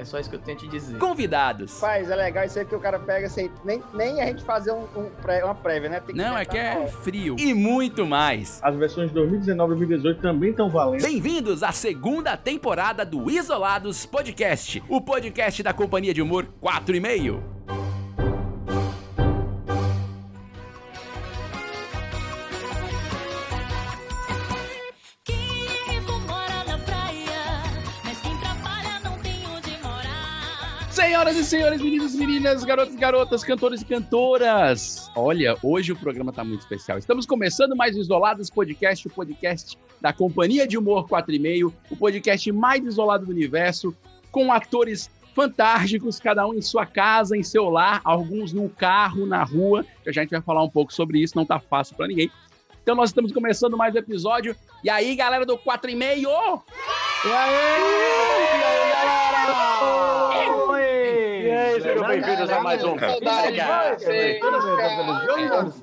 É só isso que eu tenho te dizer. Convidados. Faz, é legal isso aí que o cara pega sem nem, nem a gente fazer um, um pré- uma prévia, né? Tem Não, é que é frio. E muito mais. As versões de 2019 e 2018 também estão valendo. Bem-vindos à segunda temporada do Isolados Podcast, o podcast da companhia de humor 4 e meio. Senhoras e senhores, meninos e meninas, garotos e garotas, cantores e cantoras. Olha, hoje o programa tá muito especial. Estamos começando mais Isolados Podcast, o podcast da Companhia de Humor 4 e meio, o podcast mais isolado do universo, com atores fantásticos, cada um em sua casa, em seu lar, alguns no carro, na rua. que A gente vai falar um pouco sobre isso, não tá fácil para ninguém. Então nós estamos começando mais um episódio. E aí, galera do 4 e meio? E aí, sejam bem-vindos a mais um.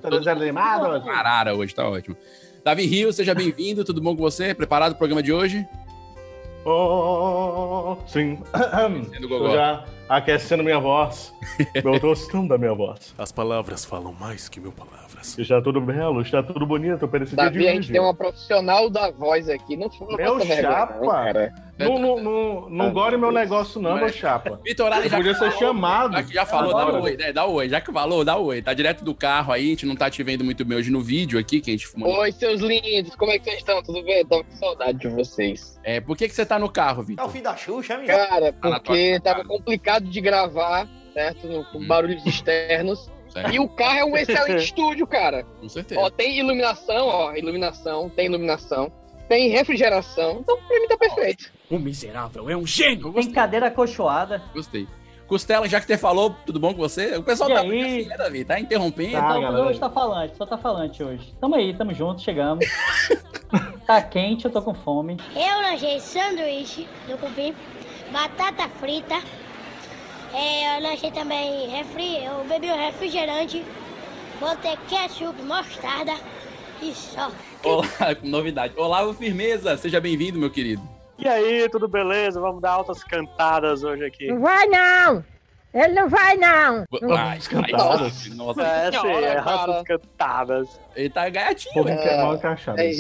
Todos animados? Carara hoje, tá ótimo. Davi Rio, seja bem-vindo, tudo bom com você? Preparado pro programa de hoje? Oh, sim. Gogó. já aquecendo minha voz. Eu tô gostando da minha voz. As palavras falam mais que mil palavras. Está tudo belo, está tudo bonito esse dia de Davi, a gente hoje. tem uma profissional da voz aqui. Não, não Meu passa vergonha, chapa. não, cara. Não, não, não, não gore meu negócio não, meu chapa. Vitor Ali Eu já, podia ser chamado. já, já falou, dá oi, né? Dá oi. Já que falou, dá oi. Tá direto do carro aí, a gente não tá te vendo muito bem hoje no vídeo aqui, que a gente fumou. Oi, seus lindos, como é que vocês estão? Tudo bem? Tava com saudade de vocês. É, por que, que você tá no carro, É o Vitor? fim da Xuxa, minha. Cara, Tá porque cara. tava complicado de gravar, certo? Com Hum. barulhos externos. Certo. E o carro é um excelente estúdio, cara. Com certeza. Ó, tem iluminação, ó, iluminação, tem iluminação, tem refrigeração. Então, pra mim tá perfeito. O miserável é um gênio. Tem cadeira acolchoada. Gostei. Costela, já que você falou, tudo bom com você? O pessoal E tá aí? assim, né, Davi? Tá interrompendo. Tá. Então, galera. hoje tá falante, só tá falante hoje. Tamo aí, tamo junto, chegamos. tá quente, eu tô com fome. Eu lanchei sanduíche do cupim, batata frita. É, eu lanchei também refri, eu bebi um refrigerante, botei ketchup, mostarda e só. Olá, com novidade. Olá, Firmeza, seja bem-vindo, meu querido. E aí, tudo beleza? Vamos dar altas cantadas hoje aqui. vai não! Ele não vai não! Ai, cantadas. nossa, É, sim, Senhora, é altas cantadas. ele tá gaiatinho. Porra, né? que é mal encaixado. É,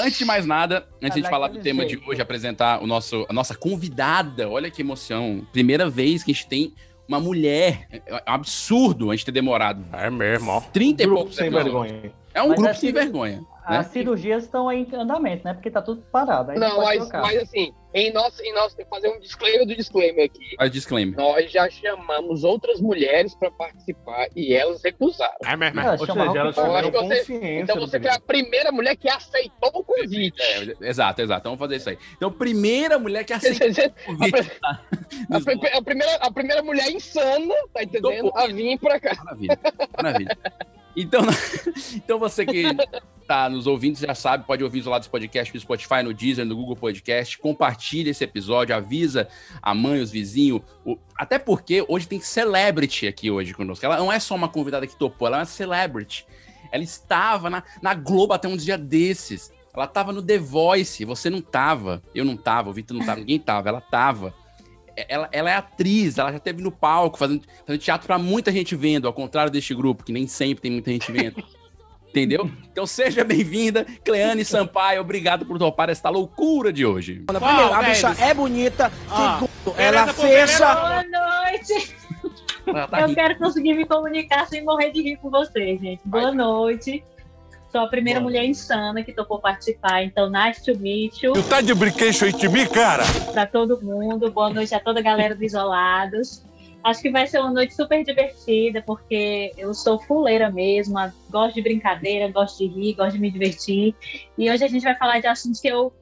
Antes de mais nada, antes de Tá falar do tema de jeito. hoje, apresentar o nosso, a nossa convidada. Olha que emoção. Primeira vez que a gente tem uma mulher. É é um absurdo a gente ter demorado É mesmo, ó. 30 e Grupo poucos sem episódios. vergonha. É um Mas grupo é sem vergonha. Né? As cirurgias estão aí em andamento, né? Porque tá tudo parado. Aí Não, mas, mas assim, em nosso, em nosso, tem que fazer um disclaimer do disclaimer aqui. Faz disclaimer. Nós já chamamos outras mulheres pra participar e elas recusaram. É mesmo. Ah, Ou chama seja, elas Eu tiveram acho que você- consciência. Então você foi a primeira mulher que aceitou o convite. É, exato, exato. Então vamos fazer isso aí. Então, primeira mulher que aceitou o convite. a, a primeira, a primeira mulher insana, tá entendendo? A vir pra cá. Maravilha, maravilha. Então, então você que tá nos ouvindo já sabe, pode ouvir Isolados Podcast no Spotify, no Deezer, no Google Podcast. Compartilha esse episódio, avisa a mãe, os vizinhos. o- Até porque hoje tem celebrity aqui hoje conosco. Ela não é só uma convidada que topou, ela é uma celebrity. Ela estava na, na Globo até um dia desses. Ela tava no The Voice, você não tava. Eu não tava, o Vitor não tava, ninguém tava, ela tava. Ela, ela é atriz, ela já esteve no palco fazendo, fazendo teatro pra muita gente vendo, ao contrário deste grupo, que nem sempre tem muita gente vendo. Entendeu? Então seja bem-vinda, Cleane Sampaio. Obrigado por topar esta loucura de hoje. Primeiro, a bicha é bonita. Segundo, ela fecha. Boa noite! Tá Eu quero conseguir me comunicar sem morrer de rir com vocês, gente. Boa Vai. noite. Sou a primeira mulher insana que topou participar, então nice to meet you. Tu tá de brinquedo de mim, cara? Pra todo mundo, boa noite a toda a galera do Isolados. Acho que vai ser uma noite super divertida, porque eu sou fuleira mesmo, gosto de brincadeira, gosto de rir, gosto de me divertir. E hoje a gente vai falar de assuntos que eu,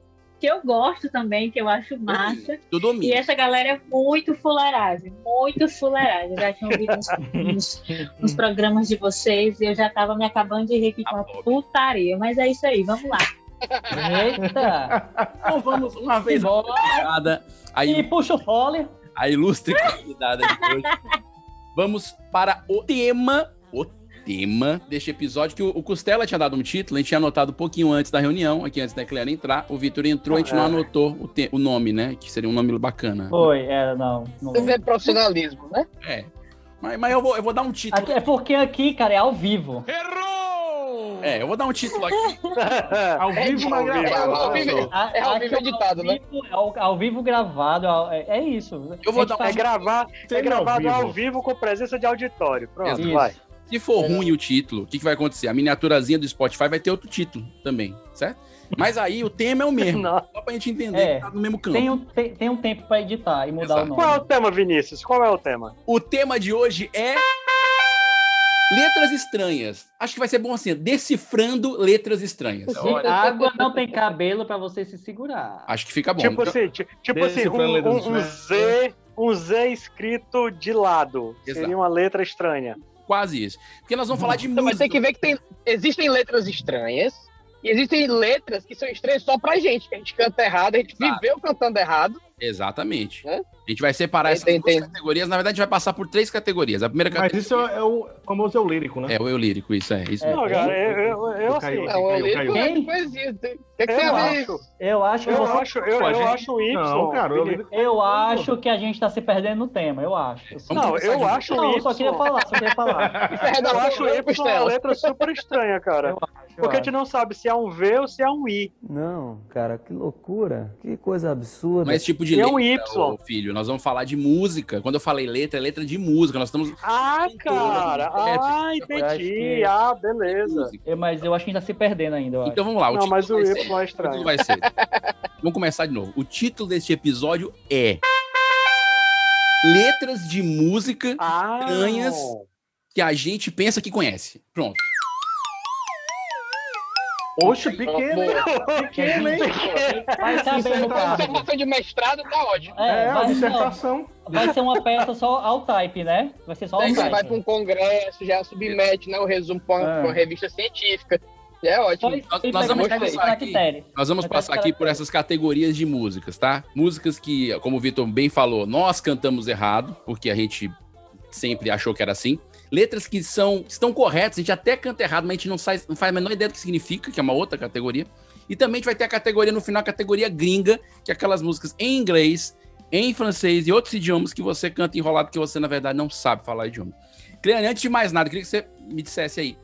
que eu gosto também, que eu acho massa. Do. E essa galera é muito fuleiragem, muito fuleiragem. Eu já tinha ouvido uns, uns- uns programas de vocês e eu já tava me acabando de rir aqui com a putaria. Mas é isso aí, vamos lá. Eita! Então vamos uma vez Embora. convidada, a, E puxa o fole. a ilustre convidada de hoje. Vamos para o tema, tema deste episódio, que o, o Costela tinha dado um título, a gente tinha anotado um pouquinho antes da reunião, aqui antes da Cleara entrar. O Vitor entrou, a gente não É. anotou o, te- o nome, né? Que seria um nome bacana. Foi, é, não. não. Você vê profissionalismo, né? É. Mas, mas eu, vou, eu vou dar um título. Aqui- é porque aqui, cara, é ao vivo. É, eu vou dar um título aqui. Ao vivo, mas É ao gravado. vivo, é ao vivo editado, ao né? vivo- é ao, ao vivo gravado, é, é isso. Eu vou dar um- É, gravar, é Semi ao gravado vivo. ao vivo com presença de auditório. Pronto, Isso. vai. Se for ruim o título, o que, que vai acontecer? A miniaturazinha do Spotify vai ter outro título também, certo? Mas aí o tema é o mesmo. Não. Só pra gente entender É. que tá no mesmo campo. Tem um, tem, tem um tempo pra editar e mudar Exato. o Qual é o nome. tema, Vinícius? Qual é o tema? O tema de hoje é. Letras estranhas. Acho que vai ser bom assim, decifrando letras estranhas. Água não tem cabelo pra você se segurar. Acho que fica bom. Tipo assim, ti- tipo assim, um, um- um. Z, um Z escrito de lado. Exato. Seria uma letra estranha. Quase isso. Porque nós vamos falar de Então, mas música. tem que ver que tem, existem letras estranhas e existem letras que são estranhas só pra gente, que a gente canta errado, a gente Exato. viveu cantando errado. Exatamente. Né? A gente vai separar essas Tem- duas tem- categorias. Na verdade, a gente vai passar por três categorias. A primeira Mas categoria isso é o famoso eu lírico, né? é o eu lírico, isso é. Isso É. Não, cara, eu, eu, eu, Caiu. assim, Não, eu é Quem? de poesia. tem- O que, é que eu acho? Eu acho que eu você- acho, eu, Pô, a eu gente- acho o Y. Não, cara, eu Vinícius. Eu acho que a gente tá se perdendo no tema, eu acho. Vamos Não, eu acho Não, o eu só queria Y. falar, só queria falar. É Eu acho o do Y uma letra super estranha, cara. Eu acho, eu Porque a gente não sabe se é um V ou se é um I. Não, cara, que loucura. Que coisa absurda. Mas tipo de E é um letra, Y. ô, filho, nós vamos falar de música. Quando eu falei letra, é letra de música. Nós estamos Ah, cara. Ah, entendi. que- Ah, beleza. Eu- mas eu acho que a gente tá se perdendo ainda, eu acho. Então vamos lá. O Não, mas o Y ser- é o estranho. vai ser. Vamos começar de novo. O título deste episódio é Letras de música Ah, estranhas que a gente pensa que conhece. Pronto. Oxe, pequeno, hein? Pequeno, hein? Vai saber no caso. Dissertação de mestrado tá ótimo. É, É, a dissertação. vai ser uma peça só ao type, né? Vai ser só ao type. vai para um congresso, já submete né, o resumo para É. uma revista científica. É ótimo. Nós- nós vamos passar aqui. Nós vamos passar aqui por essas categorias de músicas, tá? Músicas que, como o Vitor bem falou, nós cantamos errado, porque a gente sempre achou que era assim. Letras que são estão corretas, a gente até canta errado, mas a gente não faz, não faz a menor ideia do que significa, que é uma outra categoria. E também a gente vai ter a categoria no final, a categoria gringa, que é aquelas músicas em inglês, em francês e outros idiomas que você canta enrolado, que você, na verdade, não sabe falar idioma. Cleane, antes de mais nada, queria que você me dissesse aí.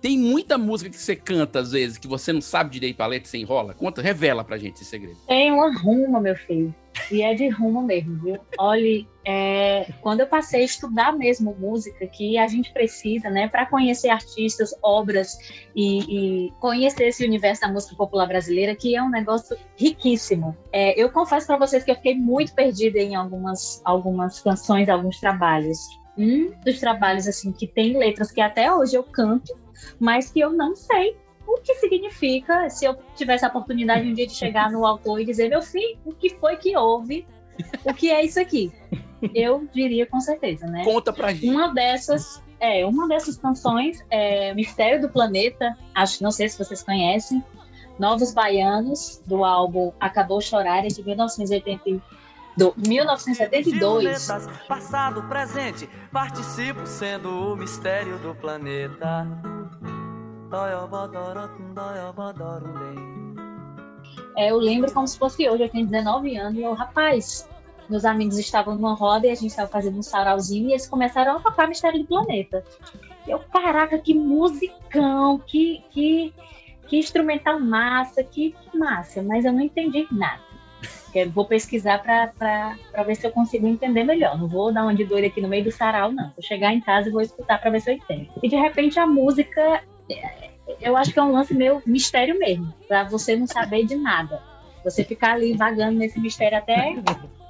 Tem muita música que você canta, às vezes, que você não sabe direito a letra você enrola? Conta, revela pra gente esse segredo. Tem uma ruma, meu filho. E é de ruma mesmo, viu? Olha, é, quando eu passei a estudar mesmo música, que a gente precisa, né, para conhecer artistas, obras e, e conhecer esse universo da música popular brasileira, que é um negócio riquíssimo. É, eu confesso para vocês que eu fiquei muito perdida em algumas, algumas canções, alguns trabalhos. Um dos trabalhos, assim, que tem letras que até hoje eu canto, mas que eu não sei o que significa se eu tivesse a oportunidade um dia de chegar no autor e dizer, meu filho, o que foi que houve? O que é isso aqui? Eu diria com certeza, né? Conta pra gente. Uma dessas, é, uma dessas canções é Mistério do Planeta, acho, não sei se vocês conhecem, Novos Baianos, do álbum Acabou Chorar, é de 1980, do 1972. Passado, presente, participo sendo o mistério do planeta. É, eu lembro como se fosse hoje, eu tenho 19 anos, e eu, rapaz, meus amigos estavam numa roda e a gente estava fazendo um sarauzinho e eles começaram a tocar Mistério do Planeta. Eu, caraca, que musicão, que, que, que instrumental massa, que, que massa, mas eu não entendi nada. Vou pesquisar para ver se eu consigo entender melhor. Não vou dar uma de doida aqui no meio do sarau, não. Vou chegar em casa e vou escutar para ver se eu entendo. E de repente a música. é, eu acho que é um lance meio mistério mesmo, pra você não saber de nada. Você ficar ali vagando nesse mistério até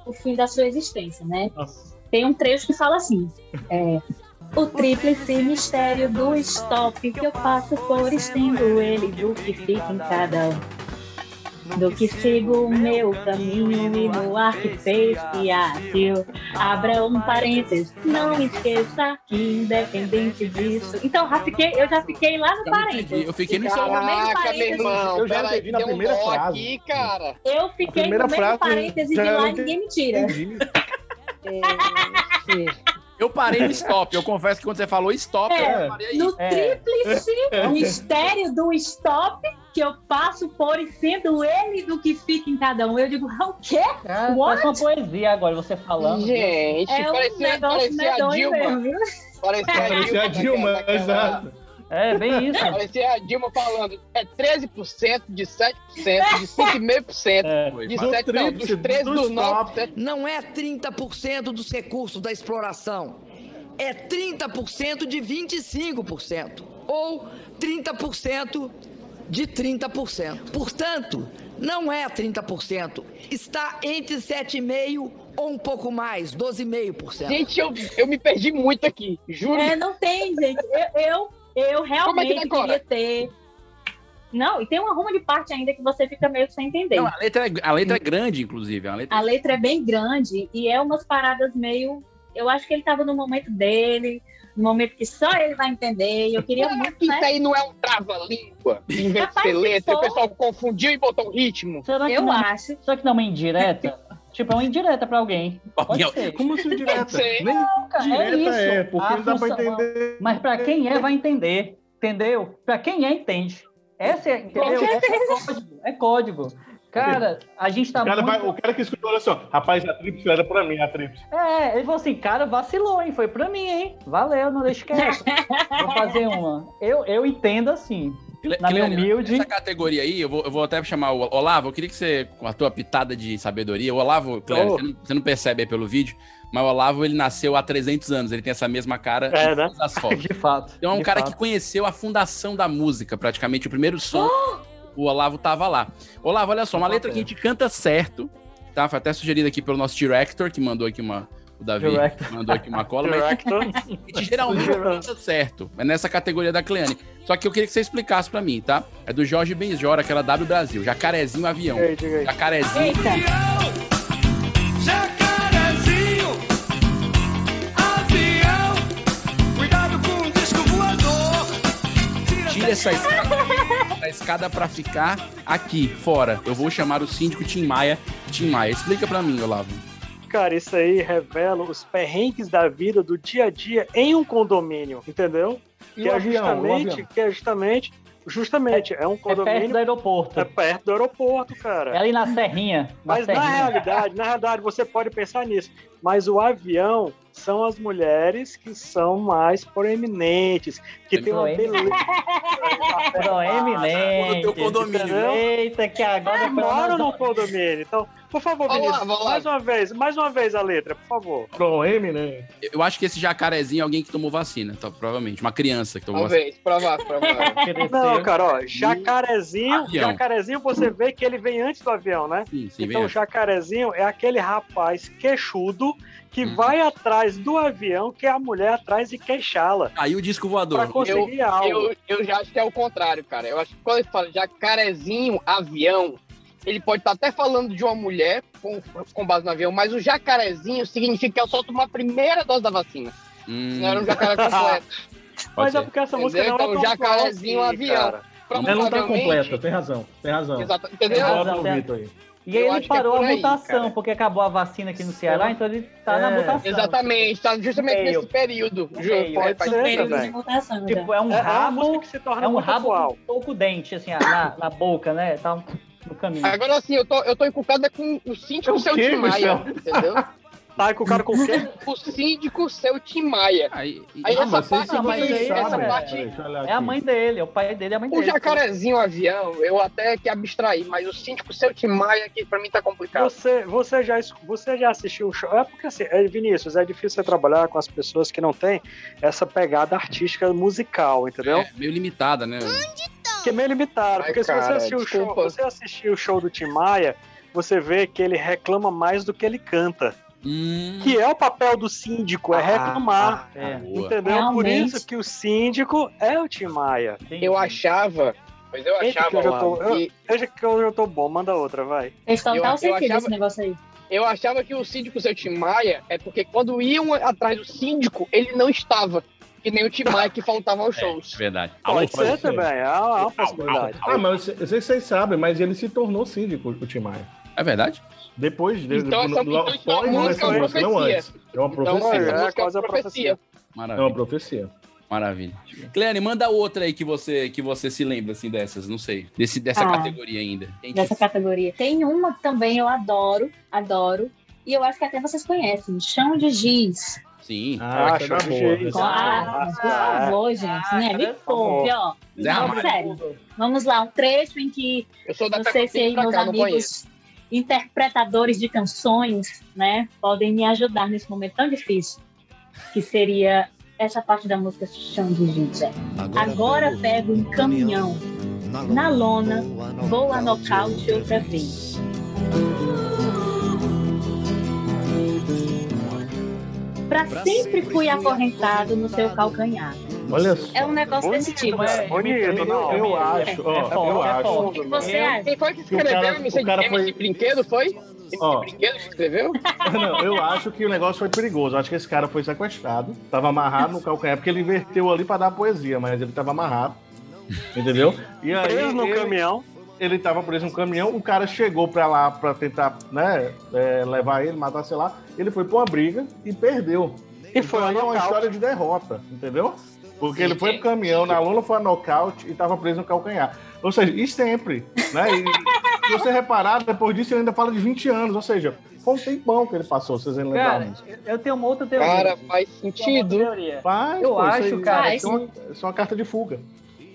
o fim da sua existência, né? Tem um trecho que fala assim: é, o tríplice mistério do stop que eu passo por estendo ele do que fica em cada um. Do que sigo o meu caminho e no arquipestiátil. Abra um parênteses, não esqueça que independente disso. Então, já fiquei, eu já fiquei lá no parênteses. Eu fiquei no do Caraca, meu parênteses. irmão. Eu já peraí, entendi na um primeira frase. aqui, cara. Eu fiquei no meio frase, parênteses já e lá ninguém me tira. Eu parei no stop. Eu confesso que quando você falou stop, É, eu parei aí. no É. tríplice mistério do stop que eu passo por e sendo ele do que fica em cada um. Eu digo, o quê? Ah, What? parece uma poesia agora, você falando. Gente, É um parecia, negócio parecia a Dilma. mesmo, viu? Parecia a Parecia a Dilma, daquela- exato. É, bem isso. Parecia a Dilma falando, é 13% de 7%, de 5,5%, É. De fala. 7%, não, dos 13% dos 9%. Não é 30% dos recursos da exploração, é 30% de 25%, ou 30% de 30%. Portanto, não é 30%, está entre 7,5% ou um pouco mais, 12,5%. Gente, eu, eu me perdi muito aqui, juro. É, não tem, gente. Eu, eu, eu realmente decora? queria ter. Não, e tem uma ruma de parte ainda que você fica meio sem entender. Não, a letra, é, a letra é grande, inclusive. A letra A letra é bem grande e é umas paradas meio. Eu acho que ele tava no momento dele, no momento que só ele vai entender. Eu queria Será muito, que né? isso aí não é um trava-língua? Em vez de ser se letra, o pessoal confundiu e botou um ritmo. Será que Eu não, acho. Será que não é uma indireta? tipo, é uma indireta pra alguém. Pode ser. Como assim direta? sei. Nem Cara, é direta isso. é, porque A não dá pra entender. Mas pra quem é, vai entender. Entendeu? Pra quem é, entende. Essa é, entendeu? Essa é código. É código. Cara, a gente tá O cara, muito... o cara que escutou, olha só, rapaz, a tríplice era pra mim, a tríplice. É, ele falou assim, cara, vacilou, hein? Foi pra mim, hein? Valeu, não deixa quieto. Vou fazer uma. Eu, eu entendo assim. Na minha humilde. Nessa categoria aí, eu vou, eu vou até chamar o Olavo. Eu queria que você, com a tua pitada de sabedoria, o Olavo, Oh. você, não, você não percebe aí pelo vídeo, mas o Olavo ele nasceu há 300 anos, ele tem essa mesma cara É, em né? fotos. De fato. Então é um cara fato. que conheceu a fundação da música, praticamente, o primeiro som. O Olavo tava lá. Olavo, olha só, uma letra que a gente canta certo, tá? Foi até sugerido aqui pelo nosso director, que mandou aqui uma. O Davi Director. mandou aqui uma cola, mas Director. a gente geralmente canta certo. É nessa categoria da Cleane. Só que eu queria que você explicasse pra mim, tá? É do Jorge Benjora, aquela W Brasil. Jacarezinho Avião. Ei, diga aí. Jacarezinho. Eita, Jacarezinho, avião, cuidado com o disco voador. Tira essa escada, essa escada pra ficar aqui, fora. Eu vou chamar o síndico Tim Maia. Tim Maia, explica pra mim, Olavo. Cara, isso aí revela os perrengues da vida do dia a dia em um condomínio, entendeu? E que o é avião, o justamente, avião? que é justamente, justamente, é um É perto condomínio do aeroporto. é perto do aeroporto, cara. É ali na Serrinha. Na Mas na Serrinha. realidade, na realidade, você pode pensar nisso. Mas o avião são as mulheres que são mais proeminentes, que tem uma Proeminente. beleza. Proeminente. No teu condomínio. Eita, que agora Eu moro no condomínio. Então, por favor, Olá, Vinícius, vamos lá. mais uma vez, mais uma vez a letra, por favor. Pro M, né? Eu acho que esse jacarezinho é alguém que tomou vacina, tá? provavelmente. Uma criança que tomou vacina. Talvez, provável, provável. Não, cara, ó, jacarezinho, Avião. jacarezinho você vê que ele vem antes do avião, né? Sim, sim, Então, vem. o jacarezinho é aquele rapaz queixudo que Hum. vai atrás do avião, que é a mulher atrás de queixá-la. Aí o disco Pra voador. Eu, conseguir algo. eu, eu já acho que é o contrário, cara. Eu acho que quando ele fala jacarezinho, avião, ele pode estar até falando de uma mulher com, com base no avião, mas o jacarezinho significa que eu só tomar a primeira dose da vacina. Hum, Não era um jacaré completo. Mas é porque essa música Entendeu? não é Então, tão jacarezinho, assim, avião. Ela não tá completa, tem razão, tem razão. Exato, entendeu? razão. Bota no Vitor aí. E Eu ele é parou por a aí, mutação, cara. porque acabou a vacina aqui no Ceará, então ele tá na É. mutação. Exatamente, tá justamente Meio. nesse período. Meio, é ser sentido. também. de mutação? Tipo, é um É, é rabo, que se torna é um rabo atual. com pouco dente, assim, na, na boca, né? Tá no caminho. Agora assim, eu tô, eu tô encucada com o síndico O seu Tim Maia, entendeu? Tá com o cara com o? O síndico seu Tim Maia. Aí, Aí Ah, essa parte, não, mas aí, aí- essa sabem. parte É a mãe dele, é o pai dele, é a mãe O dele. jacarezinho avião, eu até que abstraí, mas o síndico seu Tim Maia aqui pra mim tá complicado. Você, você, já, você já assistiu um show? É porque assim, é, Vinícius, é difícil você trabalhar com as pessoas que não têm essa pegada artística musical, entendeu? É, meio limitada, né? que é meio limitado. Ai, porque se você cara, assistir o show, você assistir o show do Tim Maia, você vê que ele reclama mais do que ele canta. Hum, Que é o papel do síndico, é reclamar. É. boa. Entendeu? Por Realmente. isso que o síndico é o Tim Maia. Eu achava. Mas eu Eita, achava que eu já tô- eu-. Veja que eu já tô bom, manda outra, vai. Fez total Eu- eu sentido achava- esse negócio aí. Eu achava que o síndico ser o Tim Maia é porque quando iam atrás do síndico, ele não estava. Que nem o Tim Maia que faltava aos shows. Verdade. Pode ser também, é uma, é possibilidade. Ah, mas eu sei se vocês sabem, mas ele se tornou síndico, o Tim Maia. É verdade? Depois Então, essa- no- então é uma música, essa é uma música, não antes. É uma Então, profecia. essa é, é quase uma a profecia. profecia. É uma Maravilha. profecia. Maravilha. Cleane, manda outra aí que você, que você se lembra, assim, dessas, não sei. Desse, dessa Ah. categoria ainda. Tem Dessa categoria. Tem uma que também eu adoro, adoro. E eu acho que até vocês conhecem. Chão de giz. Sim. Ah, Ah, é show de boa. jeito. Ah, por favor, gente, né? Me poupe, ó. Não, sério. Vamos lá, um trecho em que Eu sou da não sei se meus cá, não conheço. amigos interpretadores de canções, né, podem me ajudar nesse momento tão difícil, que seria essa parte da música Chão de é. Agora pego um caminhão na lona, vou a nocaute outra vez. Pra sempre fui acorrentado no seu calcanhar. Olha só. É um negócio desse tipo. é, bonito, não. Eu acho, ó, É eu é acho. que você acha? Quem foi que Que o escreveu cara- o cara MC foi- Brinquedo, foi? MC Ó. Brinquedo que escreveu? Não, eu acho que o negócio foi perigoso. Eu acho que esse cara foi sequestrado, tava amarrado no calcanhar, porque ele inverteu ali pra dar poesia, mas ele tava amarrado. Entendeu? E aí, Preso no ele, caminhão. ele tava preso no caminhão, o cara chegou pra lá pra tentar, né, é, levar ele, matar, sei lá. Ele foi pra uma briga e perdeu. E foi então, é uma história de derrota, entendeu? Porque ele foi pro caminhão, na lona foi a nocaute e tava preso no calcanhar. Ou seja, e sempre, né? E se você reparar, depois disso ele ainda fala de 20 anos, ou seja, foi um tempão que ele passou, vocês ainda Cara, lembram? eu tenho uma outra teoria. Cara, faz uma sentido. Faz, Eu pô, isso acho, cara, É uma, é só uma carta de fuga.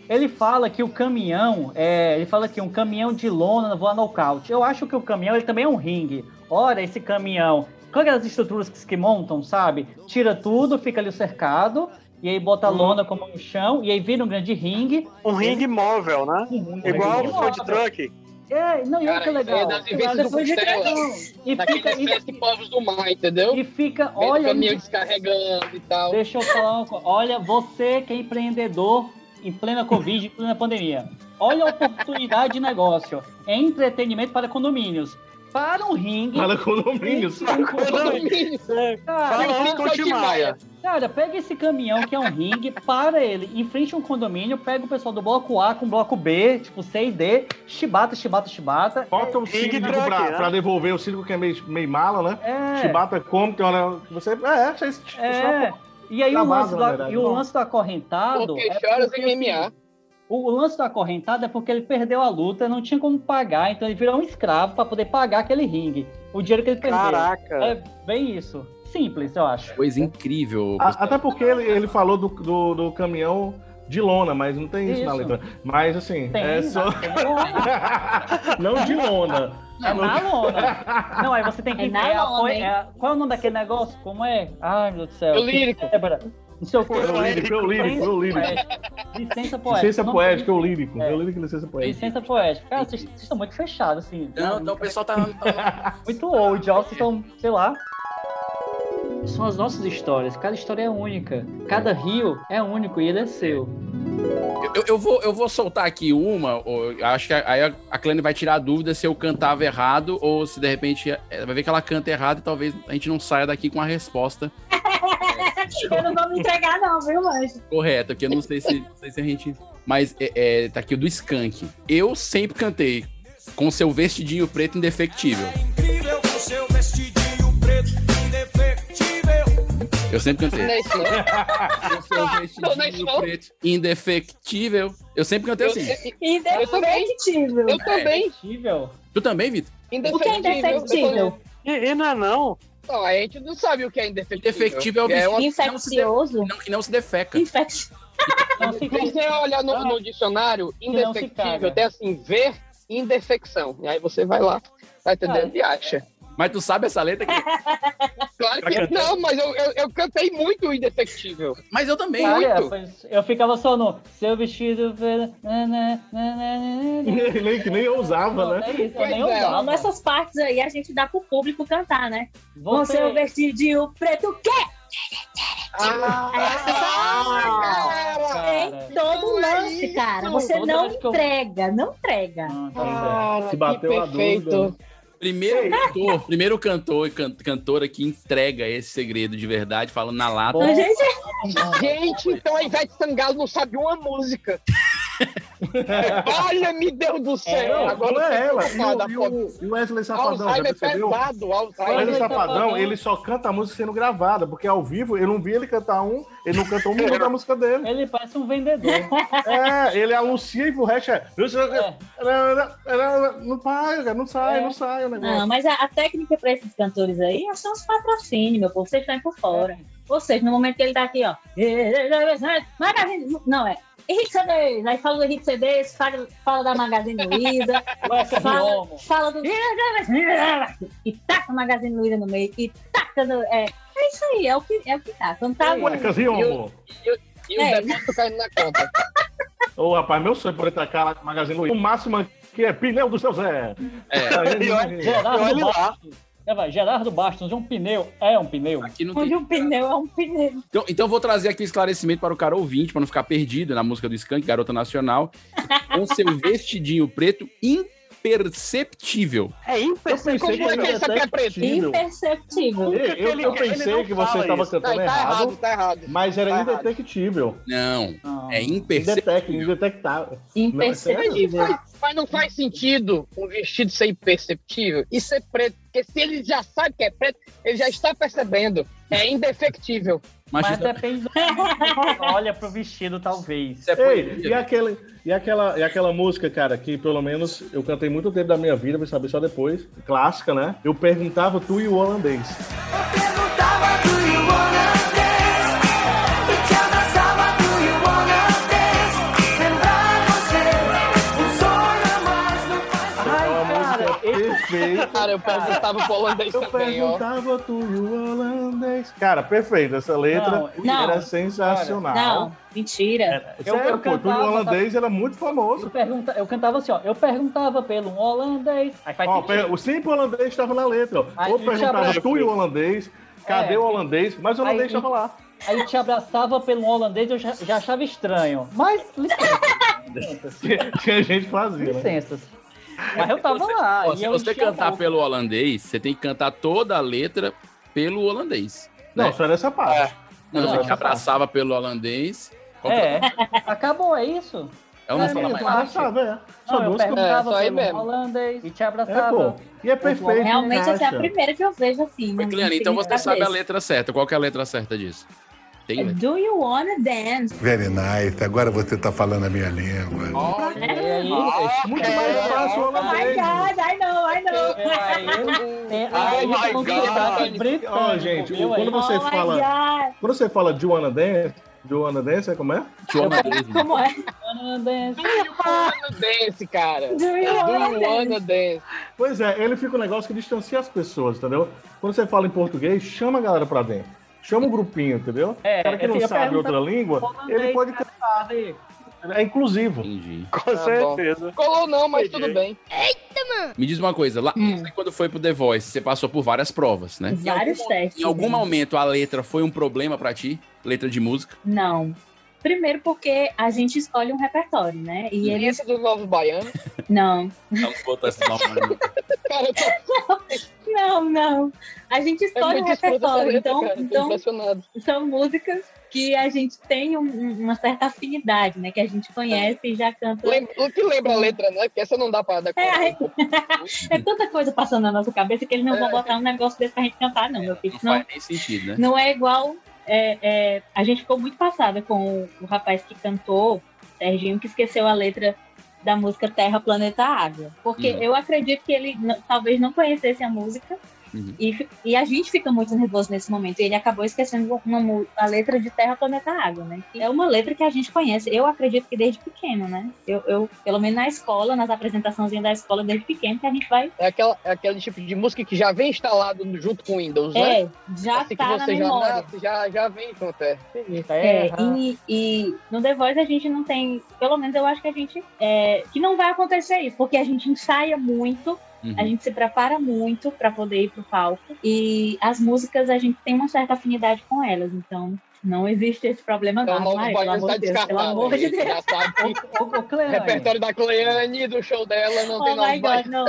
Ele fala que o caminhão, é, ele fala que um caminhão de lona voa nocaute. Eu acho que o caminhão ele também é um ringue. Ora, esse caminhão, com aquelas estruturas que, que montam, sabe? Tira tudo, fica ali cercado, e aí bota a lona como no chão, e aí vira um grande ringue. Um ringue móvel, né? Igual ringue o food móvel. truck. É, não, e olha que aí legal. é das invenções de. E Daqueles fica, e, de povos do mar, entendeu? e fica, do olha, caminhão descarregando e tal. Deixa eu falar uma coisa. Olha, você que é empreendedor em plena Covid, em plena pandemia. Olha a oportunidade de negócio. É entretenimento para condomínios. Para um ringue. Para condomínios. Para Condomínios. Cara, Maia. cara, pega esse caminhão que é um ringue, para ele, em frente a um condomínio, pega o pessoal do bloco A com o bloco B, tipo C e D, chibata, chibata, chibata. Bota o Ringue síndico truck, pra, né? pra devolver o síndico que é meio, meio mala, né? É, Chibata come, tem hora que você. É, você, você é. E aí o lance, verdade. e o lance do acorrentado. Porque é choras porque, MMA. O lance do acorrentado é porque ele perdeu a luta, não tinha como pagar, então ele virou um escravo para poder pagar aquele ringue. O dinheiro que ele perdeu. Caraca. É bem isso. Simples, eu acho. Coisa incrível. A- Até porque ele, ele falou do, do, do caminhão de lona, mas não tem isso, na Isso. letra. Mas assim, Tem, é só. não de lona. É na lona. Não, aí você tem que É na é a- lona, é- Qual é o nome daquele negócio? Como é? Ai, meu Deus do céu. O lírico. É, pera. Não sei o que. Eu lírico, eu lírico, eu lírico. Licença poética. Licença Não- poética, eu lírico. É. Eu lírico, licença poética. Licença poética. Cara, vocês vocês estão muito fechados, assim. Não, então o pessoal tá. tá- Muito old, ó. Vocês estão, sei lá. São as nossas histórias. Cada história é única. Cada rio é único e ele é seu. Eu, eu vou, eu vou soltar aqui uma, acho que aí a, a Clane vai tirar a dúvida se eu cantava errado ou se de repente é, vai ver que ela canta errado e talvez a gente não saia daqui com a resposta Eu não vou me entregar, não, viu, Anjo? correta, que eu não sei se, não sei se a gente. Mas é, é, tá aqui o do Skank. Eu sempre cantei com seu vestidinho preto indefectível. Incrível com seu vestidinho preto indefectível. Eu sempre cantei. É. Com seu é vestidinho preto indefectível. Eu sempre cantei assim. eu também. Indefectível. Eu também. Indefectível. Tu também, Vitor? O que é indefectível? E, e não é não? Não, a gente não sabe o que é indefectível. Indefectível é o é uma... Infeccioso? Não, que não se defeca. Infec... Não se você olhar no, no dicionário, indefectível tem assim, ver indefecção. E aí você vai lá, tá entendendo? Ah. E acha. Mas tu sabe essa letra aqui? Claro que não, mas eu, eu, eu cantei muito o Indefectível. Mas eu também. Cara, muito. pois eu ficava só no seu vestido. na, na, na. nem, que nem eu usava, né? É isso, eu nem é. usava. Então, nessas partes aí a gente dá pro público cantar, né? Você o vestidinho preto, o quê? Ah, Tem todo lance, cara. Você não entrega, não entrega. cara, Se bateu que a perfeito. dúvida. Primeiro cantor, primeiro cantor e can- cantora que entrega esse segredo de verdade, falando na lata. Gente, então a Ivete Sangalo não sabe uma música. Olha, meu Deus do céu. Não, Agora não é ela. E o, e o- e o Wesley Safadão, já Alzheimer percebeu? pesado, O Alzheimer. Wesley Safadão, Safadão. ele só canta a música sendo gravada, porque ao vivo eu não vi ele cantar um, ele não cantou um minuto da música dele. Ele parece um vendedor. É, ele anuncia e o resto é. Não vai, cara, não sai, não sai o negócio. Não, mas a, a técnica para esses cantores aí são os patrocínios, meu povo. Vocês estão por fora. Ou seja, no momento que ele tá aqui, ó. Não, é. Hit CDs. Aí fala do Hit CDs, fala, fala da Magazine Luiza. Fala, fala do. E taca a Magazine Luiza no meio. E taca. No, é, é isso aí, é o que, é o que tá. Quando tá. Cuecas e ombro. E o É. caindo na conta. Ô, rapaz, meu sonho é poder tacar o Magazine Luiza. O máximo aqui é pneu do seu Zé. É. Olha lá. Bastos. É, vai, Gerardo Bastos, um pneu é um pneu. Aqui não Onde tem. um pneu é um pneu. Então, então vou trazer aqui o esclarecimento para o cara ouvinte, para não ficar perdido na música do Skank, Garota Nacional. Com seu vestidinho preto imperceptível. É Eu pensei Como é que isso aqui é preto? Imperceptível. Eu, eu Ele pensei não que você fala estava. Não, cantando tá errado, errado, tá errado. mas era Tá indetectível. Não, Não. é imperceptível. indetectável. Imperceptível. Mas não faz sentido um vestido ser imperceptível e ser preto. Porque se ele já sabe que é preto, ele já está percebendo. É indefectível. Mas, Mas é- depende olha pro vestido, talvez. é Ei, e, aquele, e, aquela, e aquela música, cara, que pelo menos eu cantei muito tempo da minha vida, vou saber só depois. Clássica, né? Eu perguntava tu e o holandês. Ai, É música perfeita. Cara, eu perguntava pro holandês Eu também, ó. perguntava tu e o holandês. Cara, perfeito. Essa letra Não, era não. sensacional. Não, mentira. Eu- Sério, eu pô, tu e o cantava, holandês era muito Eu, famoso. pergunta, eu cantava assim, ó. Eu perguntava pelo holandês. Aí faz Ó, per- o sempre holandês estava na letra. ó. Aí Ou perguntava abraço. tu e o holandês, cadê É. o holandês? Mas o holandês estava lá. Aí te abraçava pelo holandês, eu já, já achava estranho. Mas, licença. licenças. Tinha gente que fazia, né? Mas eu tava lá. Ó, e se eu você cantar pelo holandês, você tem que cantar toda a letra pelo holandês. Não, né? só nessa parte. Não, Não, você te essa abraçava pelo holandês. Que É. Acabou, é isso? Ela não É fala mesmo, mais. acho. Abraçava, é. Só Não, eu perguntava É, só aí pelo mesmo. holandês e te É, abraçava. pô. E é perfeito. Realmente essa é a primeira que eu vejo assim. não- Cleane, não então você sabe a letra certa. Qual que é a letra certa disso? Tem É letra. Do you wanna dance? Very nice. Agora você tá falando a minha língua. E aí, Muito mais fácil o Oh my holandês. God, I know, I know. aí, eu- tem- aí my God. britânico, Ó, gente, quando você oh fala. Quando você fala de Wanna Dance, de Wanna Dance, como é? Holandês, né? Como é? Do you wanna dance, cara? You dance? dance? Pois é, ele fica um negócio que distancia as pessoas, entendeu? Quando você fala em português, chama a galera pra dentro. Chama um grupinho, entendeu? É, o cara que não sabe outra língua, ele pode cantar. sabe? É inclusivo. Entendi. Com Tá bom. certeza. Colou não, mas tudo bem. Me diz uma coisa, lá, Hum. quando foi pro The Voice, você passou por várias provas, né? Em Vários algum, testes. em algum né? momento a letra foi um problema pra ti? Letra de música? Não. Primeiro porque a gente escolhe um repertório, né? E E eles. esse dos Novos Baianos? Não. Não botar esse nome. Cara, eu tô Não, não. A gente é escolhe um repertório. letra, Então, cara. Tô então impressionado. são músicas que a gente tem um- um- uma certa afinidade, né? Que a gente conhece e já canta. Lem- O que lembra a letra, né? Porque essa não dá pra dar É, conta. é tanta coisa passando na nossa cabeça que eles não vão É. botar um negócio desse pra gente cantar, não, meu filho. Não Senão faz nem sentido, né? não é igual. é, é, a gente ficou muito passada com o, o rapaz que cantou, Serginho, que esqueceu a letra da música Terra, Planeta, Água. Porque Hum. eu acredito que ele talvez não conhecesse a música Uhum. E, e a gente fica muito nervoso nesse momento. E ele acabou esquecendo uma, a letra de Terra, Planeta, Água, né? Que É uma letra que a gente conhece. Eu acredito que desde pequeno, né? Eu, eu pelo menos na escola, nas apresentações da escola, desde pequeno, que a gente vai. É, aquela, é aquele tipo de música que já vem instalado junto com o Windows, né? É, já assim tá que na você já memória. nasce, já, já vem junto, é. É, e, e no The Voice a gente não tem, pelo menos eu acho que a gente, é, que não vai acontecer isso, porque a gente ensaia muito, Uhum. a gente se prepara muito para poder ir pro palco, e as músicas a gente tem uma certa afinidade com elas, então não existe esse problema Então não, não Ai, pode pelo amor estar de Deus, pelo amor de Deus. Já sabe que Ô, ô, o Cleane, repertório da Cleane, do show dela, não tem Oh my nome. God, não.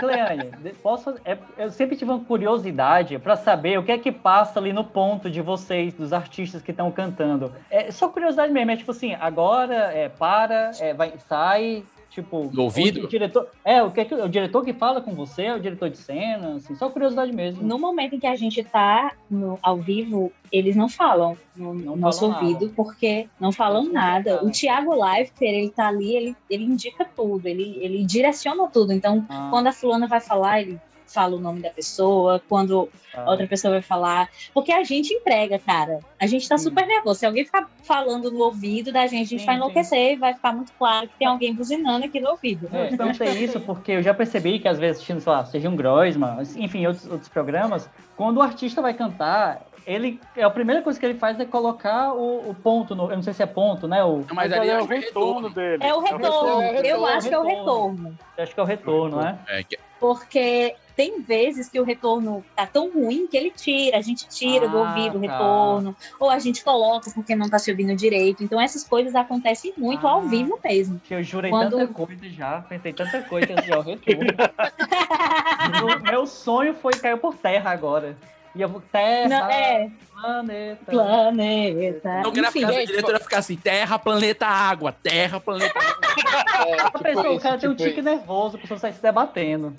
Cleane, posso, é- eu sempre tive uma curiosidade pra saber o que é que passa ali no ponto de vocês, dos artistas que estão cantando. É só curiosidade mesmo, é tipo assim, agora é, para, é, vai, sai, tipo... No ouvido? O, diretor, é, o que é que o diretor que fala com você, é o diretor de cena, assim, só curiosidade mesmo. No momento em que a gente tá no- ao vivo, eles não falam no, no nosso falam nada. ouvido, porque não falam nada. O Thiago Leifert, ele tá ali, ele, ele indica tudo, ele, ele direciona tudo. Então, Ah. quando a fulana vai falar, ele fala o nome da pessoa, quando Ah. outra pessoa vai falar. Porque a gente entrega, cara. A gente tá super nervoso. Se alguém ficar falando no ouvido da gente, a gente Sim, vai sim. enlouquecer e vai ficar muito claro que tem alguém buzinando aqui no ouvido. É, eu perguntei isso porque eu já percebi que às vezes assistindo, sei lá, seja um Groisman, enfim, outros, outros programas, quando o artista vai cantar, ele, a primeira coisa que ele faz é colocar o, o ponto, no, eu não sei se é ponto, né? O, Mas ali é é o retorno dele. É o retorno. é o Eu retorno. acho que é o retorno. acho que é o retorno, né? É, que- Porque tem vezes que o retorno tá tão ruim que ele tira, a gente tira do Ah, ouvido o tá. retorno, ou a gente coloca porque não tá se ouvindo direito. Então essas coisas acontecem muito ao Ah. vivo mesmo. Que eu jurei Quando- tanta coisa já, pensei tanta coisa antes de ao retorno. meu, meu sonho foi cair por terra agora. E eu vou terra, Não, é, planeta. planeta. Então, Enfim, a gente, diretora ficar assim: terra, planeta, água, terra, planeta, água. É, A tipo pessoa, o isso, cara tem um tipo tique nervoso, a pessoa sai se debatendo.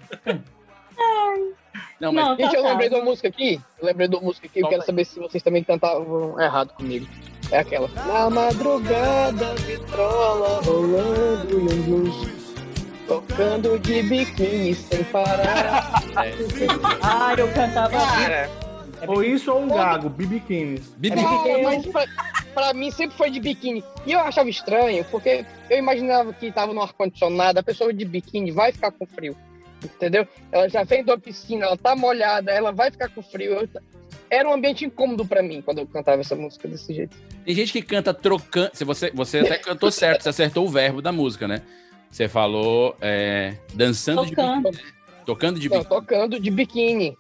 Não, mas Não, Gente, eu lembrei de uma música aqui. Eu lembrei de uma música aqui. Eu quero é? saber se vocês também cantavam errado comigo. É aquela. Na madrugada, vitrola rolando e um blues. Tocando de biquíni sem parar. Ah, eu cantava. Cara, Ou isso ou um gago, bibiquines. Bibi, cara, mas pra, pra mim sempre foi de biquíni. E eu achava estranho, porque eu imaginava que tava no ar-condicionado, a pessoa de biquíni vai ficar com frio. Entendeu? Ela já vem da piscina, ela tá molhada, ela vai ficar com frio. Eu- Era um ambiente incômodo pra mim quando eu cantava essa música desse jeito. Tem gente que canta trocando. Se você, você até cantou certo, você acertou o verbo da música, né? Você falou é, dançando Tocando. de biquíni. Tocando de Não, biquíni. tocando de biquíni.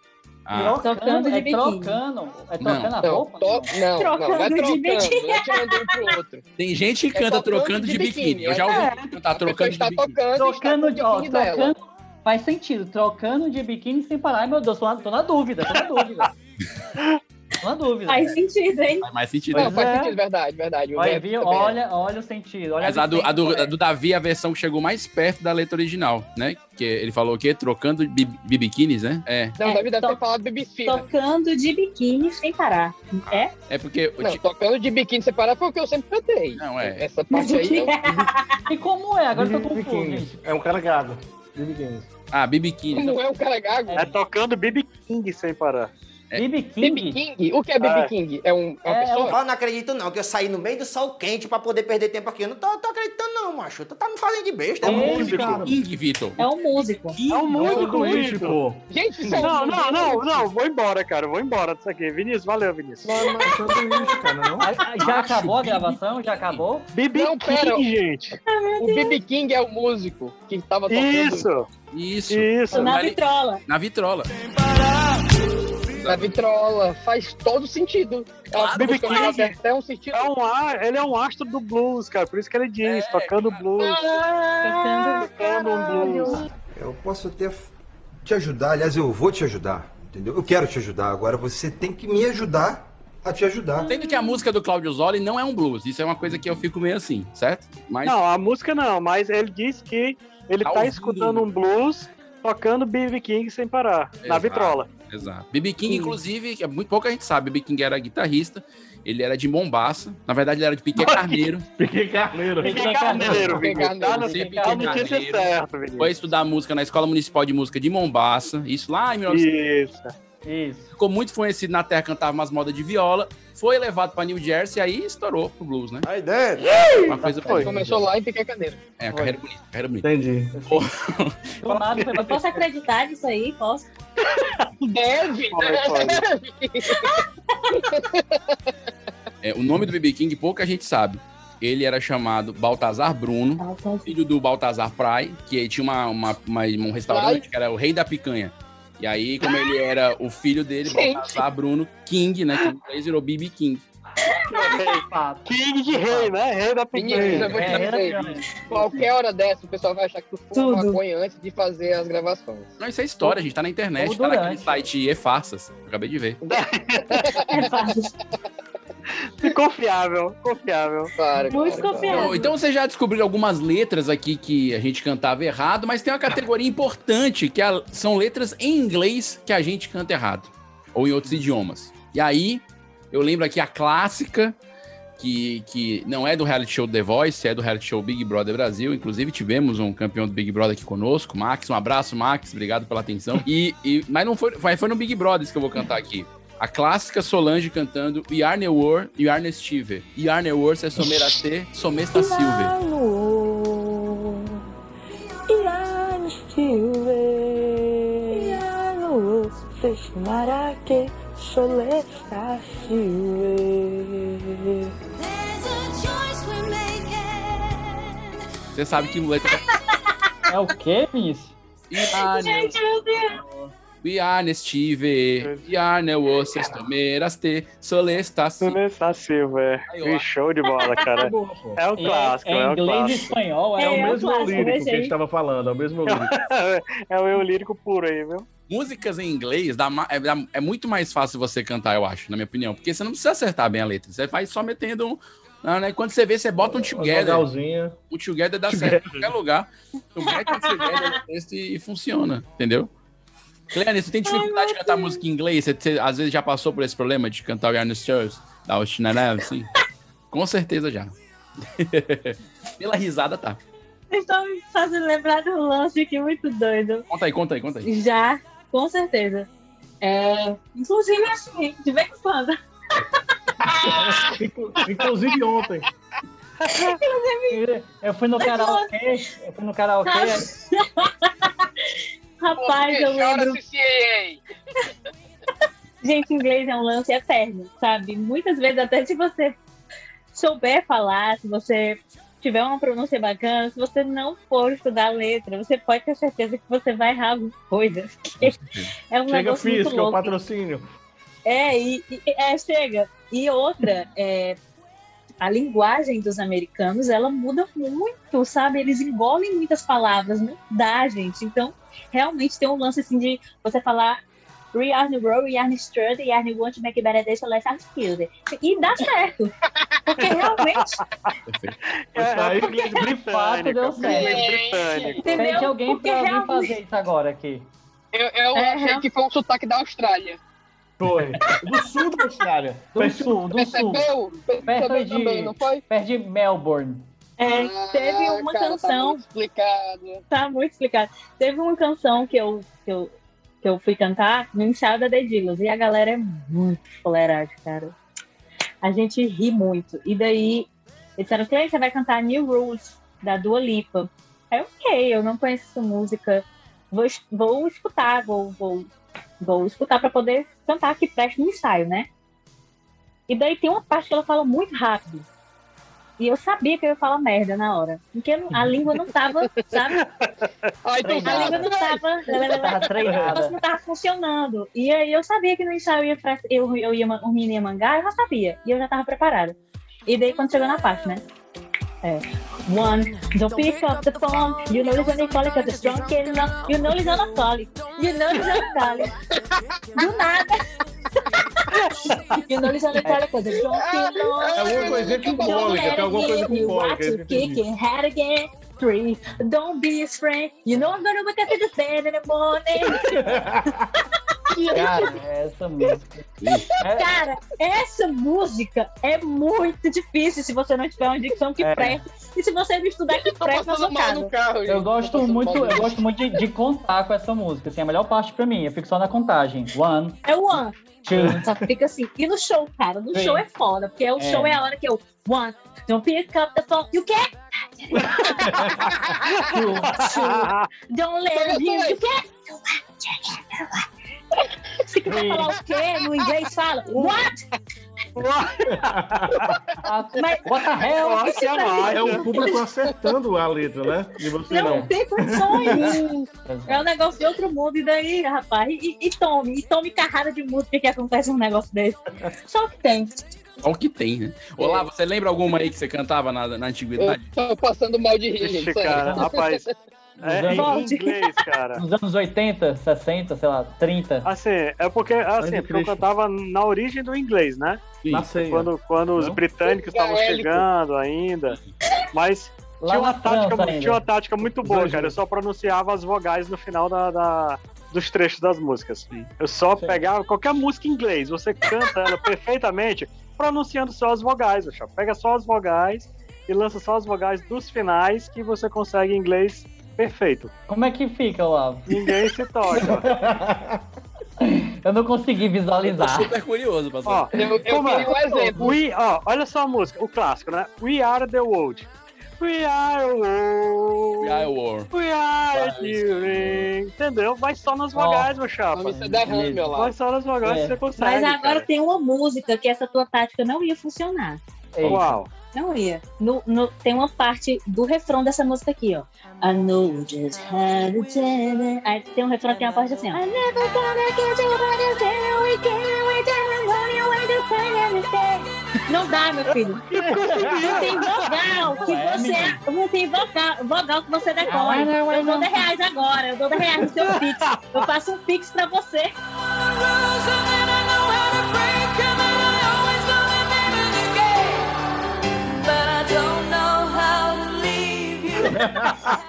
Ah, Tocando de é biquíni. trocando. É Não. trocando a Não, roupa? to- não, não, não é Trocando de trocando, biquíni. não é tirando um pro outro. tem gente que É canta tocando trocando de de biquíni. biquíni, Eu já ouvi é. cantar A trocando de está biquíni. tocando, Trocando de. Ó, biquíni dela. trocando. Faz sentido. Trocando de biquíni sem parar. Ai, meu Deus, tô na, tô na dúvida, tô na dúvida. tô na dúvida. Faz sentido, hein? Faz mais sentido. Não, faz é. sentido, verdade, verdade. Olha, também é. Olha, olha o sentido. Olha Mas a do, a, do, a do Davi, a versão que chegou mais perto da letra original, né? Que ele falou o quê? Trocando bi- bi- biquínis, né? É. Não, É, Davi deve to- ter falado fina. Tocando de biquíni sem parar. É? É porque. Não, ti- tocando de biquíni separado foi o que eu sempre cantei. Não, é. Essa parte aí eu... E como é? Agora eu tô confuso. É um cara gago. Bibiquines. Ah, bibiquini. Não é um cara gago. É tocando BB King sem parar. BB BB King? King? O que é BB É. King? É, um, é uma É, pessoa? Eu não acredito não, que eu saí no meio do sol quente pra poder perder tempo aqui. Eu não tô, tô acreditando não, macho. Tu tá me fazendo de besta. É um músico. King, Vitor. É um músico. É um músico, Vitor. Gente, isso é um Não, não, não, não, vou embora, cara, vou embora disso aqui. Vinícius, valeu, Vinícius. Não, não é cara, não. Ah, ah, Já acabou a gravação? Já acabou? BB. King, gente. O BB King é o músico que tava tocando Isso, Isso. isso. Na vitrola. Na vitrola. Na vitrola. Faz todo sentido. BB King. Roberto é um sentido. É um, ele é um astro do blues, cara, por isso que ele diz, tocando blues. Tocando um blues. Eu posso até te ajudar, aliás, eu vou te ajudar, entendeu? Eu quero te ajudar, agora você tem que me ajudar a te ajudar. Sendo que a música do Claudio Zoli não é um blues. Isso é uma coisa que eu fico meio assim, certo? Mas Não, a música não, mas ele diz que ele Tá tá, escutando um blues, tocando BB King sem parar, na Exato. vitrola. Exato. BB King, Hum. inclusive, que é muito pouca gente sabe, BB King era guitarrista Ele era de Mombaça. Na verdade, ele era de Piquet Carneiro. Piquet Carneiro. Piquet Carneiro, Piquet Carneiro. Foi estudar música na Escola Municipal de Música de Mombaça. Isso lá em 1900. Isso. Isso. Ficou muito conhecido na terra, cantava umas modas de viola. Foi levado pra New Jersey e aí estourou pro blues, né? Aí dentro. Uma coisa Foi. Começou lá em Cadeira. É, a carreira bonita, carreira bonita. Entendi. Do nada foi Eu posso acreditar nisso aí? Posso? Deve. É, o nome do BB King pouca gente sabe. Ele era chamado Baltazar Bruno, filho do Baltazar Pry, que tinha uma, uma- uma- um restaurante que era o Rei da Picanha. E aí, como ele era o filho dele. Baltazar Bruno King, né? Que em inglês virou BB King. King de rei, né? Rei da vou te É, é, qualquer hora dessa, o pessoal vai achar que tu fuma maconha antes de fazer as gravações. Não, isso é história, a gente tá na internet, Ou tá naquele site E-Farsas. Acabei de ver. Confiável, confiável. Para, Muito Então, então vocês já descobriram algumas letras aqui que a gente cantava errado, mas tem uma categoria importante que a- são letras em inglês que a gente canta errado. Ou em outros idiomas. E aí, eu lembro aqui a clássica, que, que não é do reality show The Voice, é do reality show Big Brother Brasil. Inclusive, tivemos um campeão do Big Brother aqui conosco, Max. Um abraço, Max. Obrigado pela atenção. E, e- mas não foi, foi, foi no Big Brother que eu vou cantar aqui. A clássica Solange cantando We Are New War, We Are Nestive. We Are New War, se somerate, somesta Silver. Você sabe que letra É o quê, Miss? New Gente, meu Deus. We are nestive, we are new war, se someraste, solesta Solesta Silver. Que show de bola, cara. É o clássico, é, o inglês e espanhol, É, é, o o mesmo clássico, lírico né, que a gente tava falando, é o mesmo lírico. é o eu lírico puro aí, viu? Músicas em inglês dá é, é muito mais fácil você cantar, eu acho, na minha opinião. Porque você não precisa acertar bem a letra. Você vai só metendo um. ah, né? Quando você vê, você bota um together. Um together dá certo em qualquer lugar. Tu mete um together no texto e, e funciona, entendeu? Cleane, você tem dificuldade de cantar música em inglês? Você, você, às vezes já passou por esse problema de cantar o Yarn Stars, da Ostinareve, assim? Com certeza já. Pela risada, tá. Vocês estão me fazendo lembrar um lance aqui muito doido. Conta aí, conta aí, conta aí. Já, com certeza. É, inclusive, assim, de vez em quando. Inclusive ontem. Eu fui no karaokê, eu fui no karaokê, Rapaz, eu lembro. Gente, inglês é um lance eterno, sabe? Muitas vezes, até se você souber falar, se você tiver uma pronúncia bacana, se você não for estudar a letra, você pode ter certeza que você vai errar alguma coisa. porque É um Chega é o patrocínio. É, e, e- é, chega. E outra, é, a linguagem dos americanos, ela muda muito, sabe? Eles engolem muitas palavras, não dá, gente. Então, realmente tem um lance assim de você falar We are the road, we are the strand, we are the want to make better let's ask you. E dá certo. Porque realmente, É, de inglês fato britânico. deu certo. britânico. Entendeu? Pede alguém Porque pra realmente- fazer isso agora aqui. Eu, eu É, achei real- que foi um sotaque da Austrália. Foi. Do sul da Austrália. Do sul, do sul. Percebeu? Perto Percebeu de, também, não foi? perto de Melbourne. é, teve Ah, uma cara, Tá canção. muito explicado. Tá muito explicado. Teve uma canção que eu, que eu, que eu fui cantar no ensaio da Dedilos e a galera é muito fuleiragem, cara. A gente ri muito. E daí, eles disseram, Clay, você vai cantar New Rules, da Dua Lipa. Aí, ok, eu não conheço essa música. Vou, vou escutar, vou, vou, vou escutar pra poder cantar que preste no ensaio, né? E daí tem uma parte que ela fala muito rápido. E eu sabia que eu ia falar merda na hora. Porque a língua não tava, sabe? Ai, A língua não tava. Negócio não tava funcionando. E aí eu sabia que no ensaio eu ia, eu, eu ia, o menino ia mangar, eu já sabia. E eu já tava preparada. E daí quando chegou na parte, né? É. One, don't pick up the phone. You know he's gonna call it cause it's drunk in love. You know he's gonna call it. You know he's gonna call it. Do nada. you know he's gonna call it cause it's drunk in love. É alguma coisinha com cólica, tem alguma coisa com You cólica. want eu to entendi. kick it head again. Three, don't be his friend. You know I'm gonna wake up in the bed in the morning. Cara, essa música. É, Cara, essa música é muito difícil se você não tiver uma dicção que É. presta. E se você não estudar que presta na sua casa. eu gosto muito, eu gosto muito de, de contar com essa música. Assim, a melhor parte pra mim, eu fico só na contagem. One, É o one. two, Só que fica assim. E no show, cara, no Sim. show é foda, porque o É. show é a hora que eu. One, don't pick up the phone. You two, don't let him. You quê? Se quiser falar o quê no inglês, fala. What? Mas, What the hell? Isso pra mim- É o público acertando a letra, né? E você Não, não. tem condições. É um negócio de outro mundo. E daí, rapaz, e, e tome, e tome carrada de música que acontece um negócio desse. Só que tem. Só o que tem, né? Olá, você lembra alguma aí que você cantava na, na antiguidade? Eu tô passando mal de rir, gente. cara, rapaz. É em Volte. inglês, cara. Nos anos 80, 60, sei lá, 30. Assim, é porque, assim, porque eu cantava na origem do inglês, né? Sim. Na ceia. Quando, quando os britânicos estavam Gaélico. chegando ainda. Mas Lá tinha uma, tática, ainda. tinha uma tática muito boa, cara. Eu só pronunciava as vogais no final da, da- dos trechos das músicas. Eu só Sim. pegava qualquer música em inglês, você canta ela perfeitamente, pronunciando só as vogais, meu chapa. Pega só as vogais e lança só as vogais dos finais que você consegue em inglês perfeito. Como é que fica, Olavo? Ninguém se toca. Eu não consegui Eu tô visualizar. super curioso pra Ó. Eu, eu Como é? queria um exemplo. We, ó, olha só a música, o clássico, né? We are the world. We are the world. I War. We are the Entendeu? Vai só nas vogais, meu chapa. Nome é derrame, meu Vai lado. só nas vogais É. que você consegue. Mas agora cara. tem uma música que essa tua tática não ia funcionar. Eita. Qual? Não ia. No, no- tem uma parte do refrão dessa música aqui, ó. I know you just had a chance. Aí tem um refrão que tem uma parte assim, ó. I never gonna get you what you we can't wait till to find everything. Não dá, meu filho. Não tem vogal que É, você. Não tem vogal, vogal que você decore. Eu dou não. 10 reais agora. Eu dou 10 reais no seu Pix. Eu faço um Pix pra você.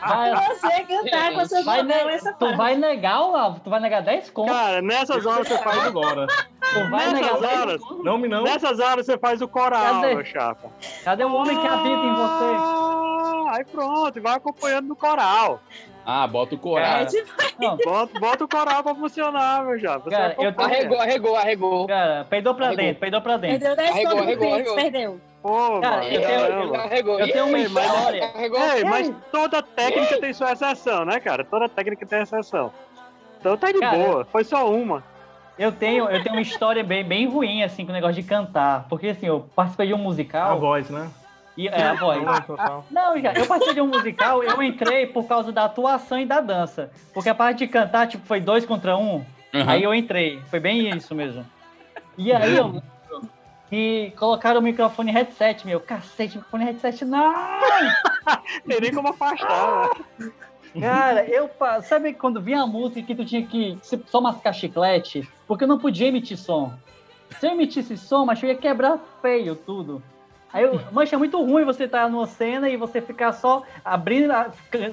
Vai, Você cantar com seus vai, ne- essa tu parte. vai negar, Olavo? Tu vai negar 10 contos? Cara, nessas horas você faz agora. Tu vai negar Nessas 10 horas? Não me não. nessas horas você faz o coral, Cadê? meu chapa. Cadê o homem que habita em você? Ah, Aí pronto, vai acompanhando no coral. Ah, bota o É coral. Não, Bota, bota o coral pra funcionar, meu chapa. Você Cara, eu tô-. Arregou, arregou, arregou. cara, peidou pra Arregou. dentro, peidou pra dentro. Perdeu 10 Arregou, arregou, arregou. perdeu. Pô, Cara, mano, eu tenho- caramba. Arregou. Eu tenho uma mas- história. Ei, mas toda técnica tem sua exceção, né, cara? Toda técnica tem exceção. Então tá de Cara, boa, foi só uma. Eu tenho, eu tenho uma história bem, bem ruim, assim, com o negócio de cantar. Porque, assim, eu participei de um A musical. voz, né? E, é, a voz. Não, já, eu participei de um musical, eu entrei por causa da atuação e da dança. Porque a parte de cantar, tipo, foi dois contra um. Uhum. Aí eu entrei. Foi bem isso mesmo. E aí eu que colocaram o microfone headset, meu. Cacete, microfone headset, não! Tem nem como afastar, né? Cara, eu. Sabe quando vinha a música que tu tinha que só mascar chiclete? Porque eu não podia emitir som. Se eu emitisse som, mas eu ia quebrar feio tudo. Aí, eu, mancha, é muito ruim você estar numa cena e você ficar só abrindo,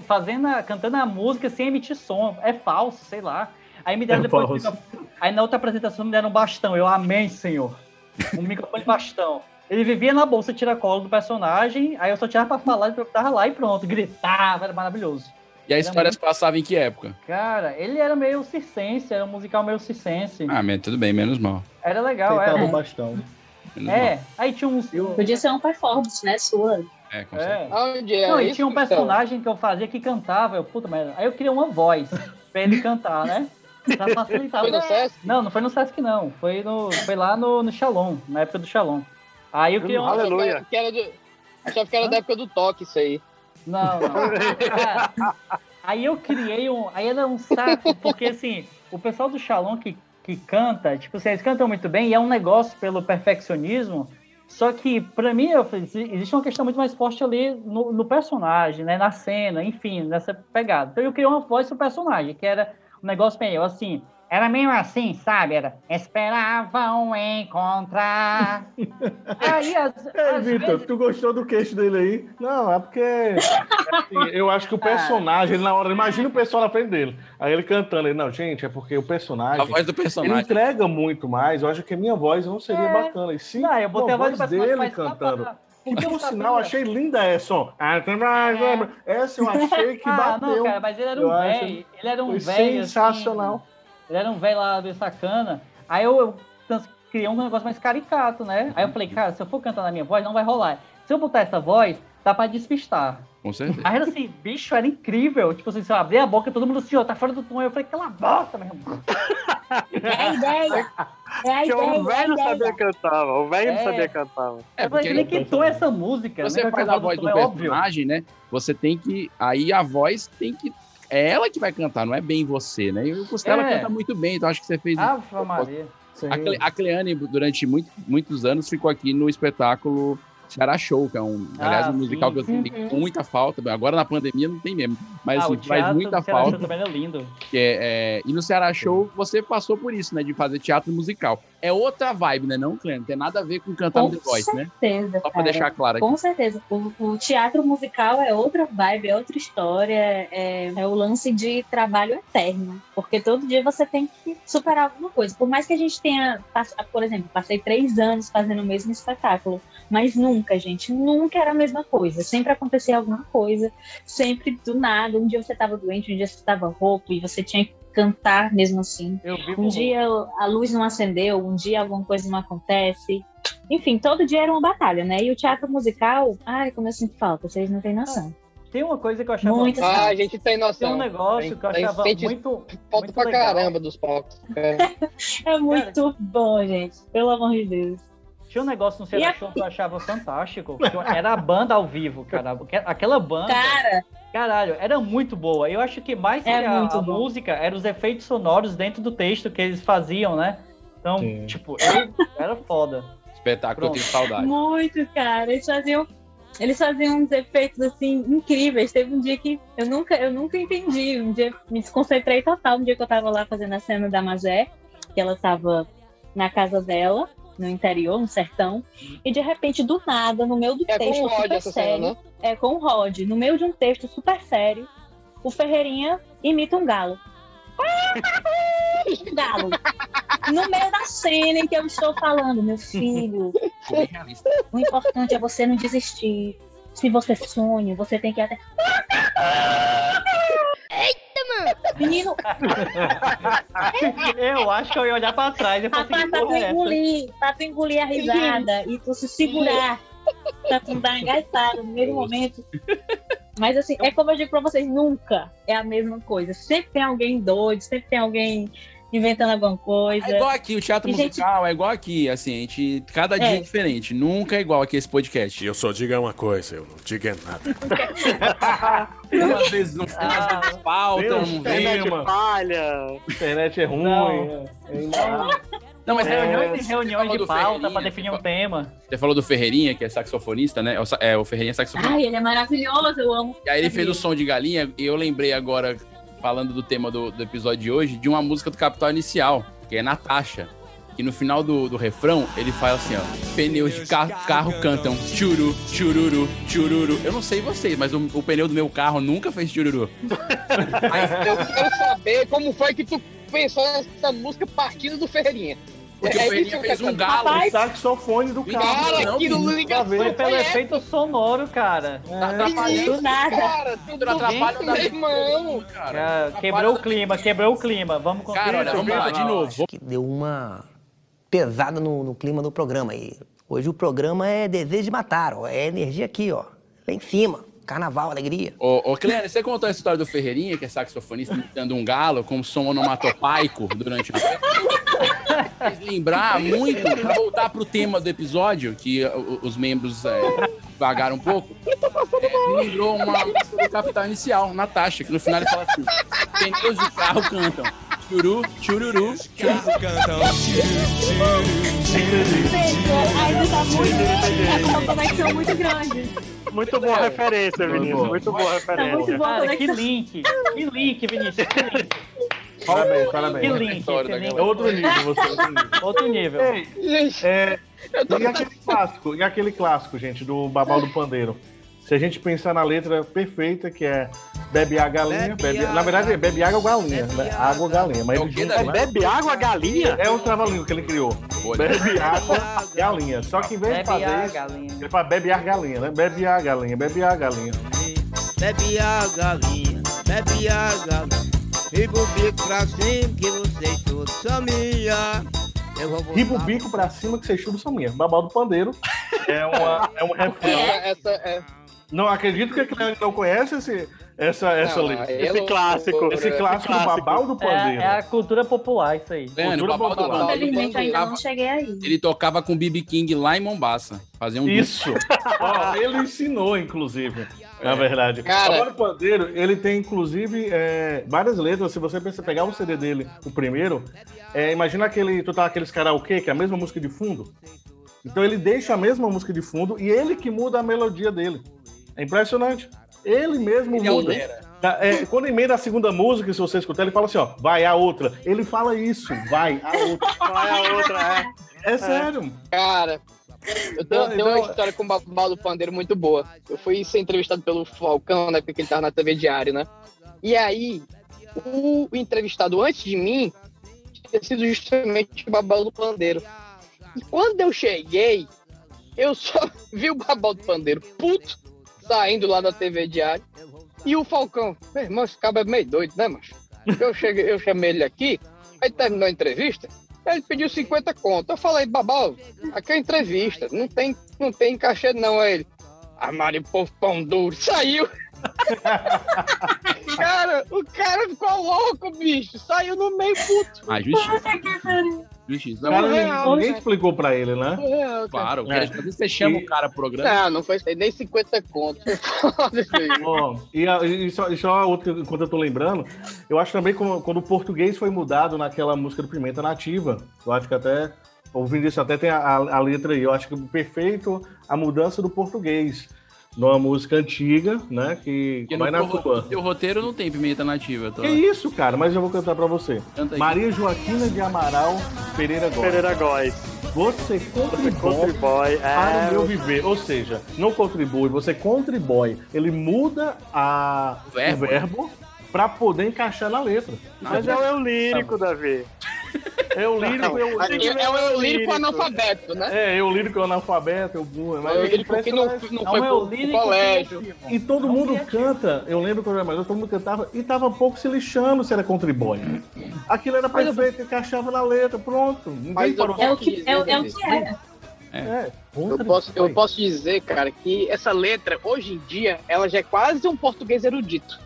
fazendo, cantando a música sem emitir som. É falso, sei lá. Aí me deram É depois. falso. Aí na outra apresentação me deram um bastão. Eu amei, senhor. Um microfone bastão. Ele vivia na bolsa tiracolo do personagem, aí eu só tirava pra falar, eu tava lá e pronto, gritava, era maravilhoso. E a história se passava em que época? Cara, ele era meio circense, era um musical meio circense. Ah, mas tudo bem, menos mal. Era legal, Aceitava era. bastão. Menos É, aí tinha uns. Podia ser um performance, né? Sua. É, com certeza. É. Aonde é Não, e tinha um Marcelo? personagem que eu fazia que cantava, eu, puta merda. Aí eu queria uma voz pra ele cantar, né? Pra facilitar. Foi no Sesc? Não, não foi no Sesc, não. Foi, no, foi lá no, no Shalom, na época do Shalom. Aí eu queria uma. Aleluia. Que era do... Achava que era da época do toque isso aí. Não, não. Aí eu criei um. Aí era um saco, porque assim, o pessoal do Shalom que, que canta, tipo, assim, eles cantam muito bem e é um negócio pelo perfeccionismo. Só que, pra mim, eu existe uma questão muito mais forte ali no, no personagem, né? Na cena, enfim, nessa pegada. Então eu criei uma voz pro personagem, que era um negócio meio assim. Era meio assim, sabe? Era esperavam encontrar. Aí, Ei, às Vitor, vezes- tu gostou do queixo dele aí? Não, é porque assim, eu acho que o personagem, ele na hora, imagina o pessoal na frente dele. Aí ele cantando, ele, não, gente, é porque o personagem. A voz do personagem. Ele entrega muito mais. Eu acho que a minha voz não seria É. bacana. E sim, Não, eu botei a voz do personagem, dele cantando. pra- E por pra- sinal, achei linda essa, ó. Essa eu achei que Ah, bateu. não, cara, mas ele era um velho. Ele era um velho. sensacional. Assim, ele era um velho lá bem sacana. Aí eu, eu criei um negócio mais caricato, né? Aí eu falei, cara, se eu for cantar na minha voz, não vai rolar. Se eu botar essa voz, dá pra despistar. Com certeza. Aí era assim, bicho, era incrível. Tipo assim, se eu abrir a boca, todo mundo assim, ó, tá fora do tom. Aí eu falei, cala a boca, meu irmão. É a ideia. É a Porque ideia. o é a velho não ideia. sabia cantar, o velho não É. sabia cantar. É, eu falei, porque tom é essa música? você né? faz a voz do tom é personagem, né? Você tem que. Aí a voz tem que. É ela que vai cantar, não é bem você, né? E o Costela É. canta muito bem, então acho que você fez. Ave Maria. A, Cle, a Cleane, durante muito, muitos anos, ficou aqui no espetáculo Ceará Show, que é um, aliás, Ah, um musical sim. que eu tenho Uhum. muita falta. Agora na pandemia não tem mesmo, mas ah, assim, o faz teatro muita do Ceará Show falta. também é lindo. Que é, é, e no Ceará Show você passou por isso, né? De fazer teatro musical. É outra vibe, né? Não, Cleane? Não tem nada a ver com cantar no Com The Voice, né? certeza, Só pra cara. deixar claro aqui. Com certeza. O, o teatro musical é outra vibe, é outra história, é, é o lance de trabalho eterno. Porque todo dia você tem que superar alguma coisa. Por mais que a gente tenha, por exemplo, passei três anos fazendo o mesmo espetáculo, mas nunca, gente, nunca era a mesma coisa. Sempre acontecia alguma coisa, sempre do nada. Um dia você estava doente, um dia você estava rouco e você tinha que cantar mesmo assim. Um dia a luz não acendeu, um dia alguma coisa não acontece. Enfim, todo dia era uma batalha, né? E o teatro musical, ai, como eu sinto falta, vocês não têm noção. Tem uma coisa que eu achava. Muito Ah, a gente tem noção. Tem um negócio que eu Tem- achava muito. Falta muito pra legal. caramba dos palcos. É. É muito bom, gente. Pelo amor de Deus. Tinha um negócio no Show que eu achava fantástico. Era a banda ao vivo, cara. Porque Aquela banda. Cara. Caralho, era muito boa. Eu acho que mais que É a, a música eram os efeitos sonoros dentro do texto que eles faziam, né? Então, Sim. tipo, eu, era foda. Espetáculo, eu tenho saudade. Muito, cara. Eles faziam. Eles faziam uns efeitos assim incríveis. Teve um dia que eu nunca, eu nunca entendi. Um dia me desconcentrei total. Um dia que eu tava lá fazendo a cena da Mazé, que ela tava na casa dela, no interior, no sertão, e de repente, do nada, no meio do É com texto o Rod super essa cena, sério, né? é com o Rod, no meio de um texto super sério, o Ferreirinha imita um galo. Um galo. No meio da cena em que eu estou falando, meu filho, o importante é você não desistir. Se você sonha, você tem que até. Eita, mano! Menino, Eu acho que eu ia olhar pra trás e falar assim, rapaz, pra tu engolir, pra tu engolir a risada e tu se segurar, pra tu dar uma gaitada no mesmo momento. Mas assim, é como eu digo pra vocês, nunca é a mesma coisa. Sempre tem alguém doido, sempre tem alguém inventando alguma coisa. É igual aqui, o teatro E, gente, musical é igual aqui, assim, a gente. Cada dia é É. diferente. Nunca é igual aqui esse podcast. Eu só digo uma coisa, eu não digo é nada. Às vezes não Ah, falta, Deus, não internet vem. Internet falha. Internet é ruim. Não. é- é- Não, mas é, reuniões e reuniões de pauta pra definir um tema. Você falou do Ferreirinha, que é saxofonista, né? É É, o Ferreirinha é saxofonista. Ai, ele é maravilhoso, eu amo. E aí ele fez o som de galinha, e eu lembrei agora, falando do tema do, do episódio de hoje, de uma música do Capital Inicial, que é Natasha. Que no final do, do refrão, ele fala assim, ó. Pneus de ca carro cantam churu, chururu, chururu. Eu não sei vocês, mas o, o pneu do meu carro nunca fez chururu. Eu quero saber como foi que tu pensou nessa música partindo do Ferreirinha. Porque o É Ferreirinha isso que eu fez um galo. O saxofone do carro. Cara, Não, aquilo menino, ligação Foi pelo efeito sonoro, cara. Tá atrapalhando. Do nada. cara. Tudo atrapalha o irmão. cara. Quebrou o clima, quebrou o clima. Vamos com Cara, olha, vamos lá, de novo. que deu uma pesada no, no clima do programa. E hoje o programa é desejo de matar, ó. É energia aqui, ó. Lá em cima. Carnaval, alegria. Ô, ô Cleane, você contou a história do Ferreirinha, que é saxofonista, imitando um galo com som onomatopaico durante o lembrar muito, pra voltar pro tema do episódio, que uh, os membros é, vagaram um pouco, é, me lembrou uma música do Capital Inicial, Natasha, que no final ele fala assim, pneus de carro cantam, churu, chururu, carro cantam, Ainda tá muito. Conexão é muito grande. Muito boa referência, Muito Vinícius. boa. Muito boa Tá muito referência. Cara, que link. Que link, Vinícius. Que link. Parabéns, parabéns. Que link. É outro nível, você. Outro nível. Ei, Gente, é, e aquele clássico, e aquele clássico, gente, do Babal do Pandeiro. Se a gente pensar na letra perfeita, que é bebe a galinha, bebe, na verdade é bebe água ou galinha, né? água ou galinha, mas É o ele junta, né? Bebe água, galinha? É o trava-língua que ele criou. Boa, Bebe água, galinha. Só que em vez de Bebe a fazer isso, galinha. ele fala bebe a galinha, né? Bebe a galinha, bebe a galinha. Bebe a galinha, bebe a galinha. Riba o bico pra cima que vocês todos são minha. Riba o bico pra cima que você chuva sua minha. Babal do Pandeiro é, uma, é um refrão. essa é. Não acredito que a Cleane não conhece esse, essa, essa Não, letra. aí Esse é clássico. Esse clássico do Babal do É, Pandeiro. é a cultura popular, isso aí. Leandro, Cultura Babal do popular. Pandeiro Infelizmente, ainda não cheguei aí. Ele tocava com o BB King lá em Mombasa. Fazia um Isso. Ó, ele ensinou, inclusive, na verdade. Cara- Agora o Pandeiro, ele tem, inclusive, é, várias letras. Se você pensa- pegar um CD dele, o primeiro, é, imagina aquele, tu tá aqueles karaokê, que é a mesma música de fundo. Então ele deixa a mesma música de fundo e ele que muda a melodia dele. É impressionante. Ele mesmo Ele muda. Tá, é, quando emenda a segunda música, se você escutar, ele fala assim, ó, vai a outra. Ele fala isso, vai a outra. Vai a outra, é. É sério. Cara, eu tenho, Não, tenho uma então- história com o Babal do Pandeiro muito boa. Eu fui ser entrevistado pelo Falcão, na época que ele tava na TV Diário, né? E aí, o entrevistado antes de mim tinha sido justamente o Babal do Pandeiro. E quando eu cheguei, eu só vi o Babal do Pandeiro puto, saindo lá da TV Diário. E o Falcão, meu irmão, esse cara é meio doido, né, macho? Eu, cheguei, eu chamei ele aqui, aí terminou a entrevista, ele pediu 50 conto. Eu falei, Babal, aqui é entrevista, não tem, não tem cachê não. Aí ele, armário povo pão duro, saiu. cara, o cara ficou louco, bicho, saiu no meio puto. Ah, justiça. Justiça. Cara, real, ninguém né? explicou pra ele, né? É, Claro, É. às vezes você chama o cara pro programa. Não, não foi nem 50 conto. Foda isso aí. Ó, e, a- e só, e só outra, enquanto eu tô lembrando, eu acho também como- quando o português foi mudado naquela música do Pimenta Nativa, eu acho que até, ouvindo isso, até tem a, a- a letra aí, eu acho que perfeito a mudança do português numa música antiga, né, que Porque vai no na tua. no teu roteiro não tem pimenta nativa. Tô... Que isso, cara, mas eu vou cantar pra você. Canta aí. Maria Joaquina de Amaral Pereira Góes. Pereira Góes. Você contribui Contribui. para É, o meu viver. Ou seja, não contribui, você contribui. Ele muda a, O verbo. o verbo para poder encaixar na letra. mas é o lírico, Davi. É o lírico, eu, Aqui é o eu lírico analfabeto, né? é, eu lírico, eu analfabeto, eu burro. Mas É o é lírico que não, não Não, foi é o pro, pro colégio. E todo mundo canta. Eu lembro quando eu era mais novo, todo mundo cantava e tava um pouco se lixando se era contribui. Aquilo era Mas eu- perfeito, encaixava na letra, pronto. Ninguém Mas eu parou. É o que é, é o que é. É, Eu posso, eu posso dizer, cara, que essa letra, hoje em dia, ela já é quase um português erudito.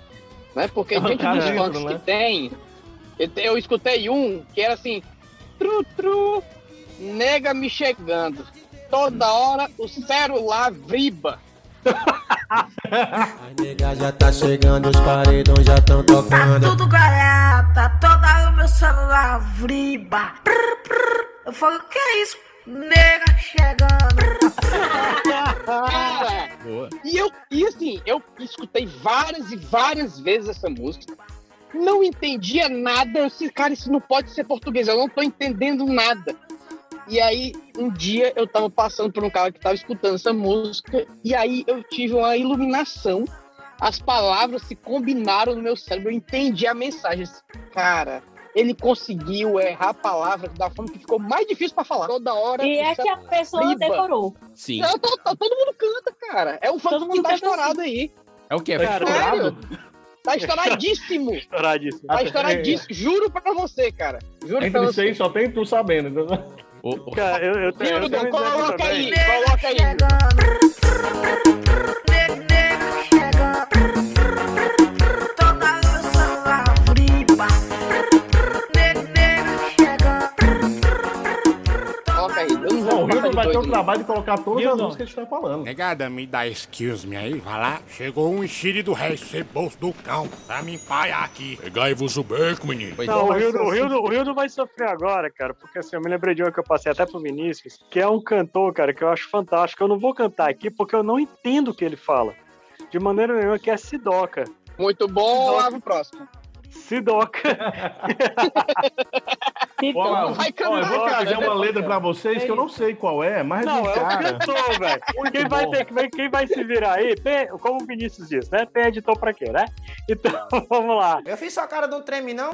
Né? Porque diante dos funks né? que tem, eu, te- eu escutei um que era assim, tru, tru, nega me chegando. Toda hora o celular vibra. A nega já tá chegando, os paredões já tão tocando. Tudo garata, toda o meu celular prr. Eu falo, o que é isso? Nega chegando. Cara, Boa. e eu, e assim, eu escutei várias e várias vezes essa música. Não entendia nada. Eu disse, cara, isso não pode ser português. Eu não tô entendendo nada. E aí, um dia eu tava passando por um cara que tava escutando essa música. E aí eu tive uma iluminação. As palavras se combinaram no meu cérebro. Eu entendi a mensagem. Disse, Cara, ele conseguiu errar a palavra da forma que ficou mais difícil pra falar. Toda hora. E é que a pessoa Riba. decorou. Sim. Não, to- to- todo mundo canta, cara. É o funk Todo que mundo tá canta estourado aí. É o quê? Tá estourado? Tá estouradíssimo. Estouradíssimo. Tá estouradíssimo. Juro pra você, cara. Juro pra Entre você. seis só tem tu sabendo. Cara, eu, eu tenho, eu tenho coloca aí, coloca aí. Vai ter o não. trabalho de colocar todas as músicas que a gente tá falando. Negada, me dá excuse me aí, vai lá. Chegou um enxire do resto, ceboso do cão, pra me empaiar aqui. Pegai-vos o beco, menino. Não, o Mas Rildo, o, Rildo, o Rildo vai sofrer agora, cara, porque assim, eu me lembrei de uma que eu passei até pro Vinícius, que é um cantor, cara, que eu acho fantástico. Eu não vou cantar aqui porque eu não entendo o que ele fala. De maneira nenhuma, que é Sidoca. Muito bom, Lavo próximo. Sidoca. Ó, Vai ó, eu vou cantar, trazer né? uma letra pra vocês que eu não sei qual é, mas Não, de é cara. cantor, velho. Quem vai, ter, quem, quem vai se virar aí, como o Vinícius disse, né? Tem editor pra quê, né? Então, vamos lá. Eu fiz sua cara de um treme, não?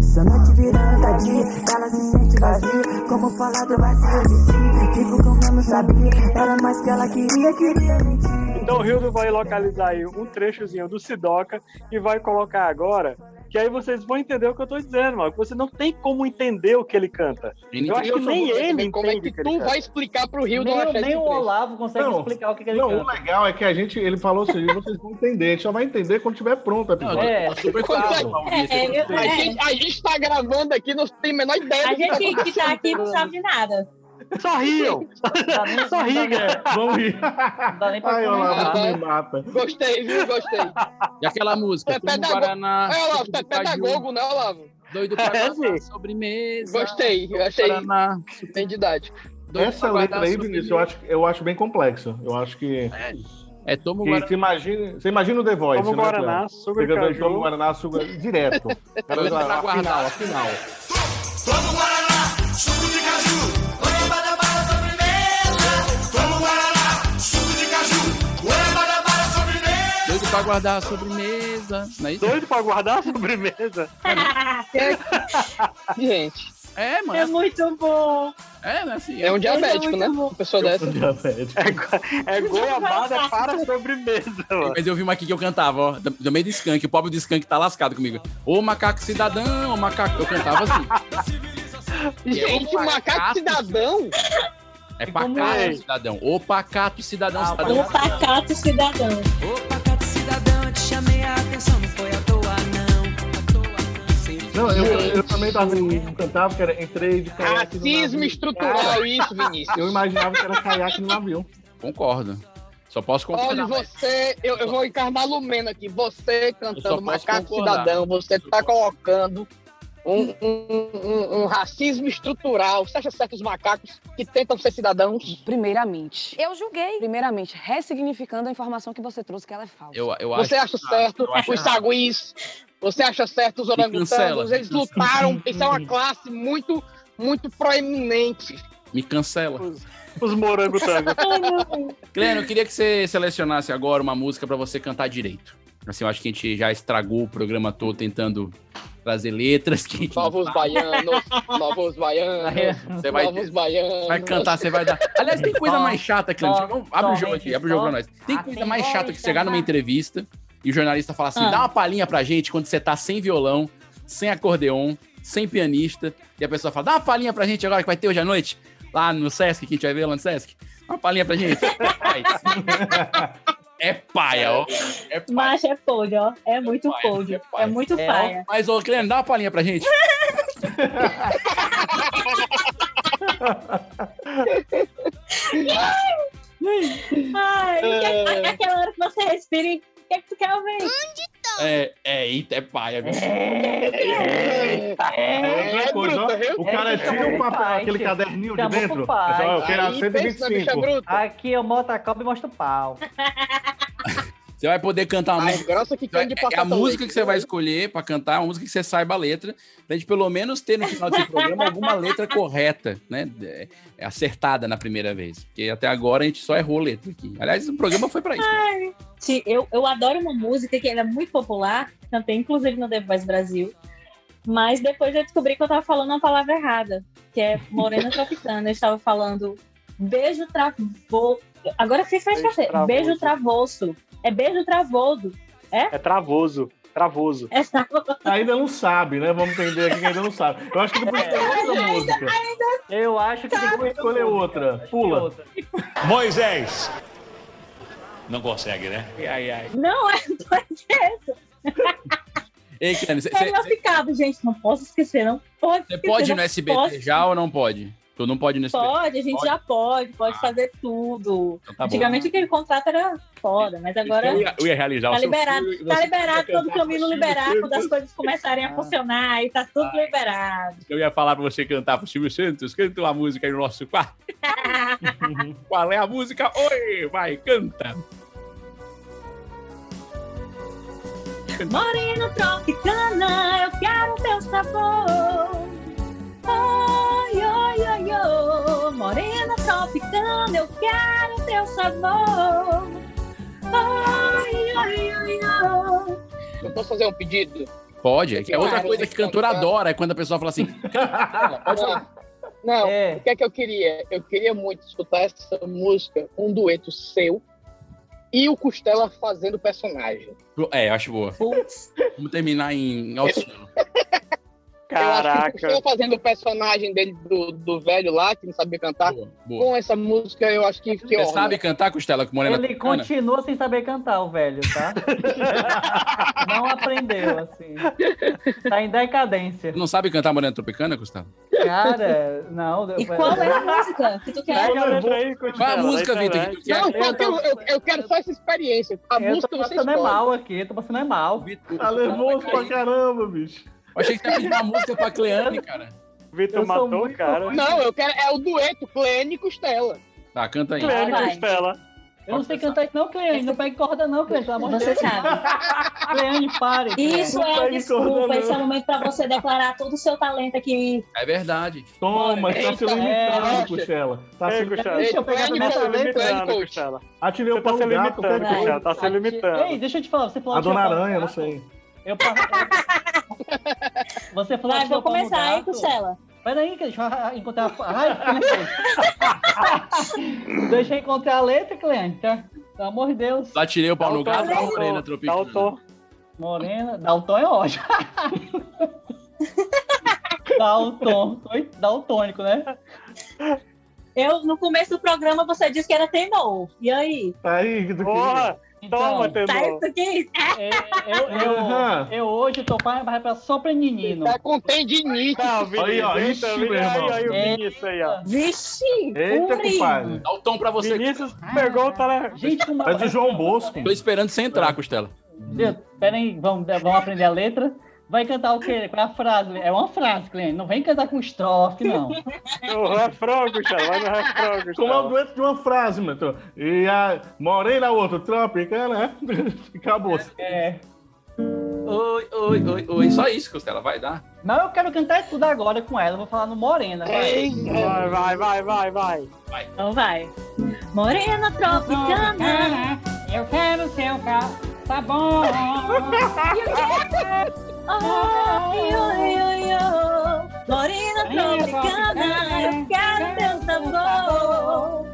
Se a noite virando dia, ela se sente vazia. Como falar do vazio de si? Tipo como eu não sabia. Era mais que ela queria, queria mentir. Então o Hildo vai localizar aí um trechozinho do Sidoca e vai colocar agora. Que aí vocês vão entender o que eu tô dizendo, mano. Você não tem como entender o que ele canta. Eu acho que nem ele Como é entende que o que tu vai explicar pro Rio Nem, achar nem o? Olavo consegue Não, explicar o que, que ele Não, o canta. legal é que a gente, ele falou assim, vocês vão entender, a gente só vai entender quando tiver pronto o episódio. É, Quando fácil. vai- É, é, A, é. gente, a gente tá gravando aqui, não tem a menor ideia A do que tá gente que tá aqui não sabe de nada. Só riam. Só riam. Vamos rir. Não dá nem pra Ai, Olavo, me mata. Gostei, viu? Gostei. E aquela música, É pedagogo, Guaraná, é, Olavo, é pedagogo, né, Olavo? doido pra É, sim. sobremesa. Gostei, eu achei Guaraná, bem didático. doido Essa letra aí. Vinícius, eu acho, eu acho bem complexa. Eu acho que. É, toma o Guaraná. você, imagina, você imagina o The Voice, Toma né? Guaraná, Você cantando caju. Toma Guaraná, suco direto. Cara, Doido pra a final, a final. Toma um Guaraná, pra guardar a sobremesa. Não é isso? Doido pra guardar a sobremesa. Gente, É, mano. É muito bom. É, né? Assim, é um Esse diabético, é né? bom. Uma pessoa dessa. Diabético. É goiabada para sobremesa, mano. Mas eu vi uma aqui que eu cantava, ó, do meio do skunk. O pobre do skunk tá lascado comigo. Ô macaco cidadão, ô macaco. Eu cantava assim. Gente, É macaco macaco. cidadão. É pacato é? cidadão. Ô pacato cidadão, Ah, cidadão. O pacato cidadão. Ô, pacato cidadão, não. Eu, eu também tava eu cantava que era entrei de caiaque no Racismo estrutural, Cara, isso, Vinícius. Eu imaginava que era caiaque no navio. Concordo. Só posso Olha, concordar. mas- você, eu, eu vou encarnar Lumena aqui. Você cantando Macaco concordar. Cidadão, você tá colocando um, um- um- um racismo estrutural. Você acha certo os macacos que tentam ser cidadãos? Primeiramente, eu julguei. Primeiramente, ressignificando a informação que você trouxe, que ela é falsa. Eu, eu acho Você acha certo eu acho os errado. saguis? Você acha certo os cancela, orangotangos? Eles lutaram. Isso é uma classe muito, muito proeminente. Me cancela. Os morangotangos. Cleno, eu queria que você selecionasse agora uma música pra você cantar direito. Assim, eu acho que a gente já estragou o programa todo tentando trazer letras que Novos baianos, novos baianos, Você vai, novos baianos. vai cantar, você vai dar. Aliás, tem coisa mais chata, Vamos- Abre o jogo aqui, abre o jogo pra nós. Tem coisa assim mais chata que chegar numa né? entrevista e o jornalista falar assim: Ah. dá uma palhinha pra gente quando você tá sem violão, sem acordeon, sem pianista, e a pessoa fala: dá uma palhinha pra gente agora que vai ter hoje à noite, lá no Sesc, que a gente vai ver lá no Sesc. Dá uma palhinha pra gente. É paia, ó. É paia. Mas é podre, ó. É muito podre. é paia. É muito É, paia. Mas, ô, Cleno, dá uma palhinha pra gente. Ai, que é aquela hora que você respira e que é que tu quer ouvir? É, é, eita, é paia, viu? É outra coisa, ó. O cara É, tira um papel, aquele caderninho de dentro. eu quero a Aí, pensa na bicha 125. bruta. Aqui eu boto a cobra e mostro o pau. Você vai poder cantar uma música. grossa que de É, é a música que você vai escolher pra cantar, é uma música que você saiba a letra, pra gente pelo menos ter no final desse programa alguma letra correta, né? É, é acertada na primeira vez. Porque até agora a gente só errou letra aqui. Aliás, o programa foi pra isso. né? Sim, Eu, eu adoro uma música que ela é muito popular, cantei inclusive no The Voice Brasil, mas depois eu descobri que eu tava falando uma palavra errada, que é Morena Tropicana. Eu estava falando beijo travoso. Agora fiz faz Beijo. Beijo travoso. É beijo travoso. É travoso. Travoso. É travoso. Ainda não sabe, né? Vamos entender aqui que ainda não sabe. Eu acho que depois tem outra música. Eu acho que tem que Escolher outra. Pula. Moisés. Não consegue, né? Ai, ai. Não, é dois Ei, Clênio, você É inoficável, gente. Não posso esquecer, não pode você pode ir não no SBT posso. já ou não pode? Tu não pode SBT? Pode, a gente Pode? já pode, pode fazer tudo. Então tá bom. Antigamente aquele contrato era foda, mas agora Eu ia, eu ia realizar tá o liberado. sonho, Tá liberado quando o pro liberar, quando as coisas começarem a funcionar e tá tudo liberado. Eu ia falar pra você cantar pro Silvio Santos. Canta uma música aí no nosso quarto. Qual é a música? Oi, vai, canta. Morena tropicana, eu quero teu sabor. Oi, oi, oi, oi. Morena tropicana, eu quero teu sabor. Oi, oi, oi, oi. Eu posso fazer um pedido? Pode, é que é outra Claro, coisa que que cantor cantar. adora, é quando a pessoa fala assim. Pode falar. Não, o que é que eu queria? Eu queria muito escutar essa música, um dueto seu e o Costela fazendo personagem. É, eu acho boa. Vamos terminar em alto solo. Eu acho que fazendo o personagem dele do, do velho lá, que não sabia cantar, boa. com essa música eu acho que, que Você orna. sabe cantar, Costela, com Morena Ele continua sem saber cantar, o velho, tá? Não aprendeu, assim. Tá em decadência. Não sabe cantar Morena Tropicana, Costela? Cara, não. E qual é a música que tu quer? Qual é a música, Vitor, que? Não, eu, eu, eu quero só essa experiência. A Eu música tô você passando é mal aqui, tô passando é mal. Tá nervoso pra caramba, bicho. Eu achei que você ia pedir uma música pra Cleane, cara. Vitor Eu matou o muito cara. Não, eu quero. É o dueto Clene e Costela. Tá, canta aí. Cleane Vai. Costela. Eu não sei cantar isso não, Cleane. Não pegue corda não, Cleane, pelo amor de Você Deus. sabe. Cleane, pare. Isso Cleane. é a pega desculpa, corda, esse é não. o momento pra você declarar todo o seu talento aqui. É verdade. Toma, tá se limitando, é. Costela. Tá se Ei, Costela. Deixa eu pegar Cleane, Tá se Cleane, letra. limitando, coach. Costela. Atirei Você o tá pau se no gato. Costela. Tá se limitando. Ei, deixa eu te falar, você falou A eu Dona Aranha, não sei. Eu pa- Você falou Vai, de vou começar, hein. Costela. Peraí, que deixa eu encontrar a... Ai. Deixa eu encontrar a letra, Cleane, tá? Pelo amor de Deus. Lá tirei o pau no gato, Dá o tom, Morena Dá o Tropicana. tom. Morena, Dalton é ótimo. Dalton? Daltônico, né? Eu, no começo do programa, você disse que era tenor. E aí? Tá aí, que tu Porra! Então, Toma, Tá tenor. isso aqui? é, eu, eu, Aham. eu hoje tô para para pra sopranino. Tá com tendinite. Tá, Aí, ó, ixi, eita, meu irmão. aí, aí o É. Vinícius aí, ó. Vixe! Eita, compadre. Dá o tom pra você. Vinícius pegou o telefone. Gente, como Mas o João Bosco. Tô esperando você entrar, Costela. Deus, Pera aí, vamos, vamos aprender a letra. Vai cantar o quê? Qual é a frase? É uma frase, cliente. Não vem cantar com estrofe, não. O refrão, Costela. Vai no refrão, Como é o dueto de uma frase, meu. Então, E a Morena, outro, tropicana, né? Acabou. É. Oi, oi, oi, oi. Só isso, Costela, vai dar. Não, eu quero cantar tudo agora com ela. Eu vou falar no Morena. Vai. Vai, vai, vai, vai, vai. Então vai. Morena tropicana. Eu quero seu carro. Tá bom. Oi, oi, oi, oi. Morena tropicana. Eu quero teu sabor.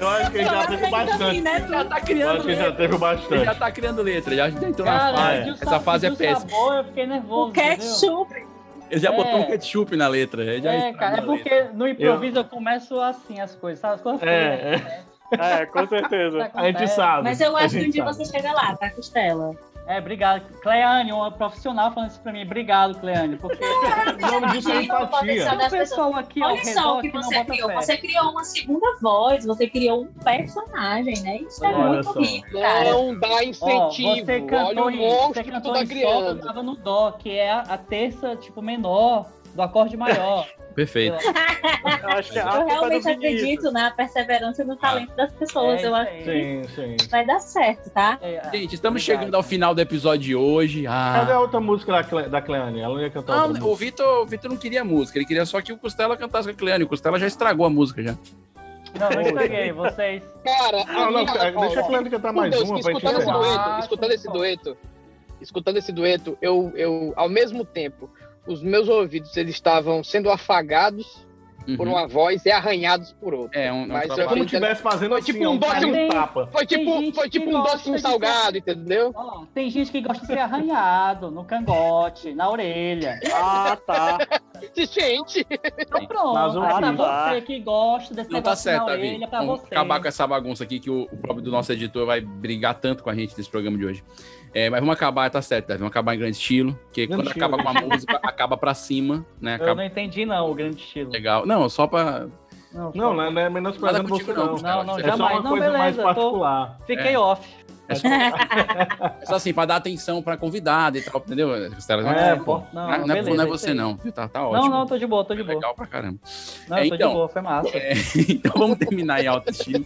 Eu acho que ele já teve bastante. né? Já tá Eu criando acho que ele já letra. teve Ele bastante. já tá criando letra, já entrou na fase. Essa sa- fase é péssima. sabor, eu fiquei nervoso. O ketchup. Ele já É. botou um ketchup na letra. Ele já É, cara, é a letra. porque no improviso eu começo assim as coisas, sabe? As coisas É, feias. É, com certeza. A gente sabe. Mas eu acho que um dia sabe. você chega lá, tá, Costela? É, obrigado. Cleane, uma profissional falando isso pra mim. Obrigado, Cleane, porque O nome disso é empatia. o pessoal aqui Olha só o que você criou. Você criou uma segunda voz, você criou um personagem, né? Isso é Olha muito só. rico, cara. Não dá Ó, incentivo. você cantou Olha o em, monstro você que tu cantou tá em sol, eu criando. tava no dó, que é a terça, tipo, menor do acorde maior. Perfeito. Eu acho que a Eu é realmente acredito na perseverança e no talento das pessoas. É eu acho Sim, sim. vai dar certo, tá? É, Gente, estamos Obrigado. chegando ao final do episódio de hoje. Cadê Ah. a outra música da, Cle... da Cleane? Ela não ia cantar Não, outra o música. Vitor, o Vitor não queria música, ele queria só que o Costela cantasse com a Cleane. O Costela já estragou a música já. Não, não estraguei, vocês. Cara, Não, não, cara, deixa a Cleane cantar mais Deus, uma pra gente esse dueto, Ah, escutando esse dueto, escutando esse dueto, eu, eu, ao mesmo tempo, os meus ouvidos eles estavam sendo afagados por Uhum. uma voz e arranhados por outra. É, um, um Mas eu. Como fiz- tivesse fazendo Foi assim, tipo ó, um um doce, um- tapa. Foi tipo, foi tipo um gosta doce de salgado, entendeu? Ó, tem gente que gosta de ser arranhado no cangote, na orelha. Ah, tá. Gente, Então pronto, Mas o é pra que? você que gosta desse Não tá negócio certo, na orelha, pra Vamos você. acabar com essa bagunça aqui que o, o próprio do nosso editor vai brigar tanto com a gente nesse programa de hoje. É, mas vamos acabar, tá certo, Davi. Vamos acabar em grande estilo. Porque Grande quando estilo. acaba com a música, acaba pra cima, né? Eu Acaba não entendi não, o grande estilo. legal. Não, só pra. Não, Não, não é, não é menosprezando Nada você, contigo, não, não. Não, não, É jamais. só uma não, coisa beleza, mais tô- particular. Fiquei É. off. É só, é só assim, pra dar atenção pra convidada e tal, entendeu? Não, É, é, pô. não, Não, não, é, beleza, não é você, não. viu? Tá, tá Não, ótimo. não, tô de boa, tô de boa. Legal pra caramba. Não, É, tô então, de boa, foi massa. É, então vamos terminar em alto estilo.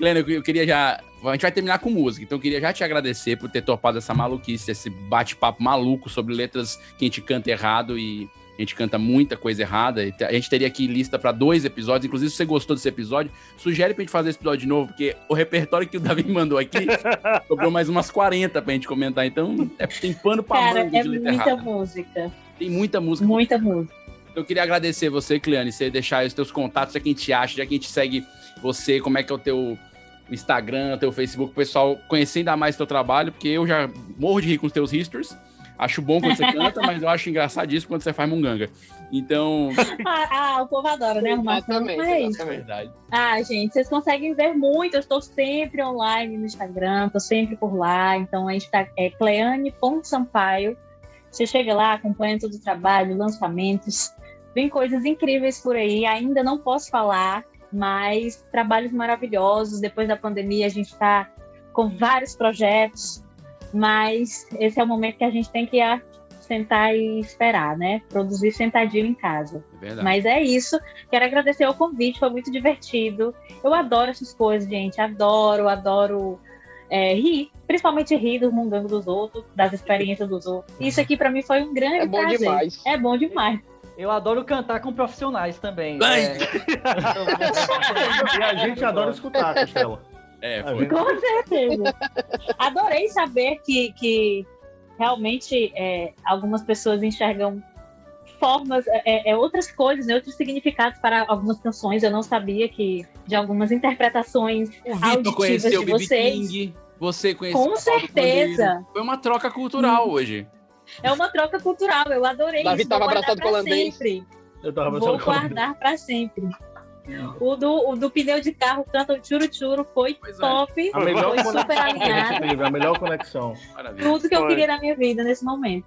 Helena, eu eu queria já a gente vai terminar com música. Então eu queria já te agradecer por ter topado essa maluquice, esse bate-papo maluco sobre letras que a gente canta errado e a gente canta muita coisa errada. E A gente teria aqui lista para dois episódios. Inclusive, se você gostou desse episódio, sugere pra gente fazer esse episódio de novo, porque o repertório que o Davi mandou aqui sobrou mais umas 40 pra gente comentar. Então, é, tem pano pra Cara, manga é de letra muita errada. música. Tem muita música. Muita música. Eu queria agradecer você, Cleane, você deixar os teus contatos, já que a gente acha, já que a gente segue você, como é que é o teu Instagram, teu Facebook, o pessoal conhecer ainda mais teu trabalho, porque eu já morro de rir com os teus histories. Acho bom quando você canta, mas eu acho engraçadíssimo quando você faz munganga. Então, Ah, ah, o povo adora, né? Arrumar Exatamente, é exatamente. verdade. Ah, gente, vocês conseguem ver muito. Eu estou sempre online no Instagram, estou sempre por lá. Então, a gente tá, é cleane.sampaio. Você chega lá, acompanha todo o trabalho, lançamentos. Vem coisas incríveis por aí. Ainda não posso falar, mas trabalhos maravilhosos. Depois da pandemia, a gente está com vários projetos. Mas esse é o momento que a gente tem que sentar e esperar, né? Produzir sentadinho em casa. É verdade. Mas é isso. Quero agradecer o convite, foi muito divertido. Eu adoro essas coisas, gente. Adoro, adoro é, rir, principalmente rir dos mungangos dos outros, das experiências dos outros. Isso aqui pra mim foi um grande É bom prazer. demais. É bom demais. Eu adoro cantar com profissionais também. É, E a gente adora escutar, Costela. É, foi. Com certeza. Adorei saber que, que realmente é, algumas pessoas enxergam formas, é, é, outras coisas, né, outros significados para algumas canções. Eu não sabia que de algumas interpretações O Vitor auditivas conheceu o de vocês. King, você conheceu Com certeza. Foi uma troca cultural hoje. É uma troca cultural, eu adorei Davi isso. tava vou guardar abraçado com holandês. sempre. Eu tava Vou guardar para sempre. O do, o do pneu de carro canta o churu churu foi Pois é. top, A melhor foi super alinhado. a melhor conexão. Maravilha. Tudo que eu queria na minha vida nesse momento.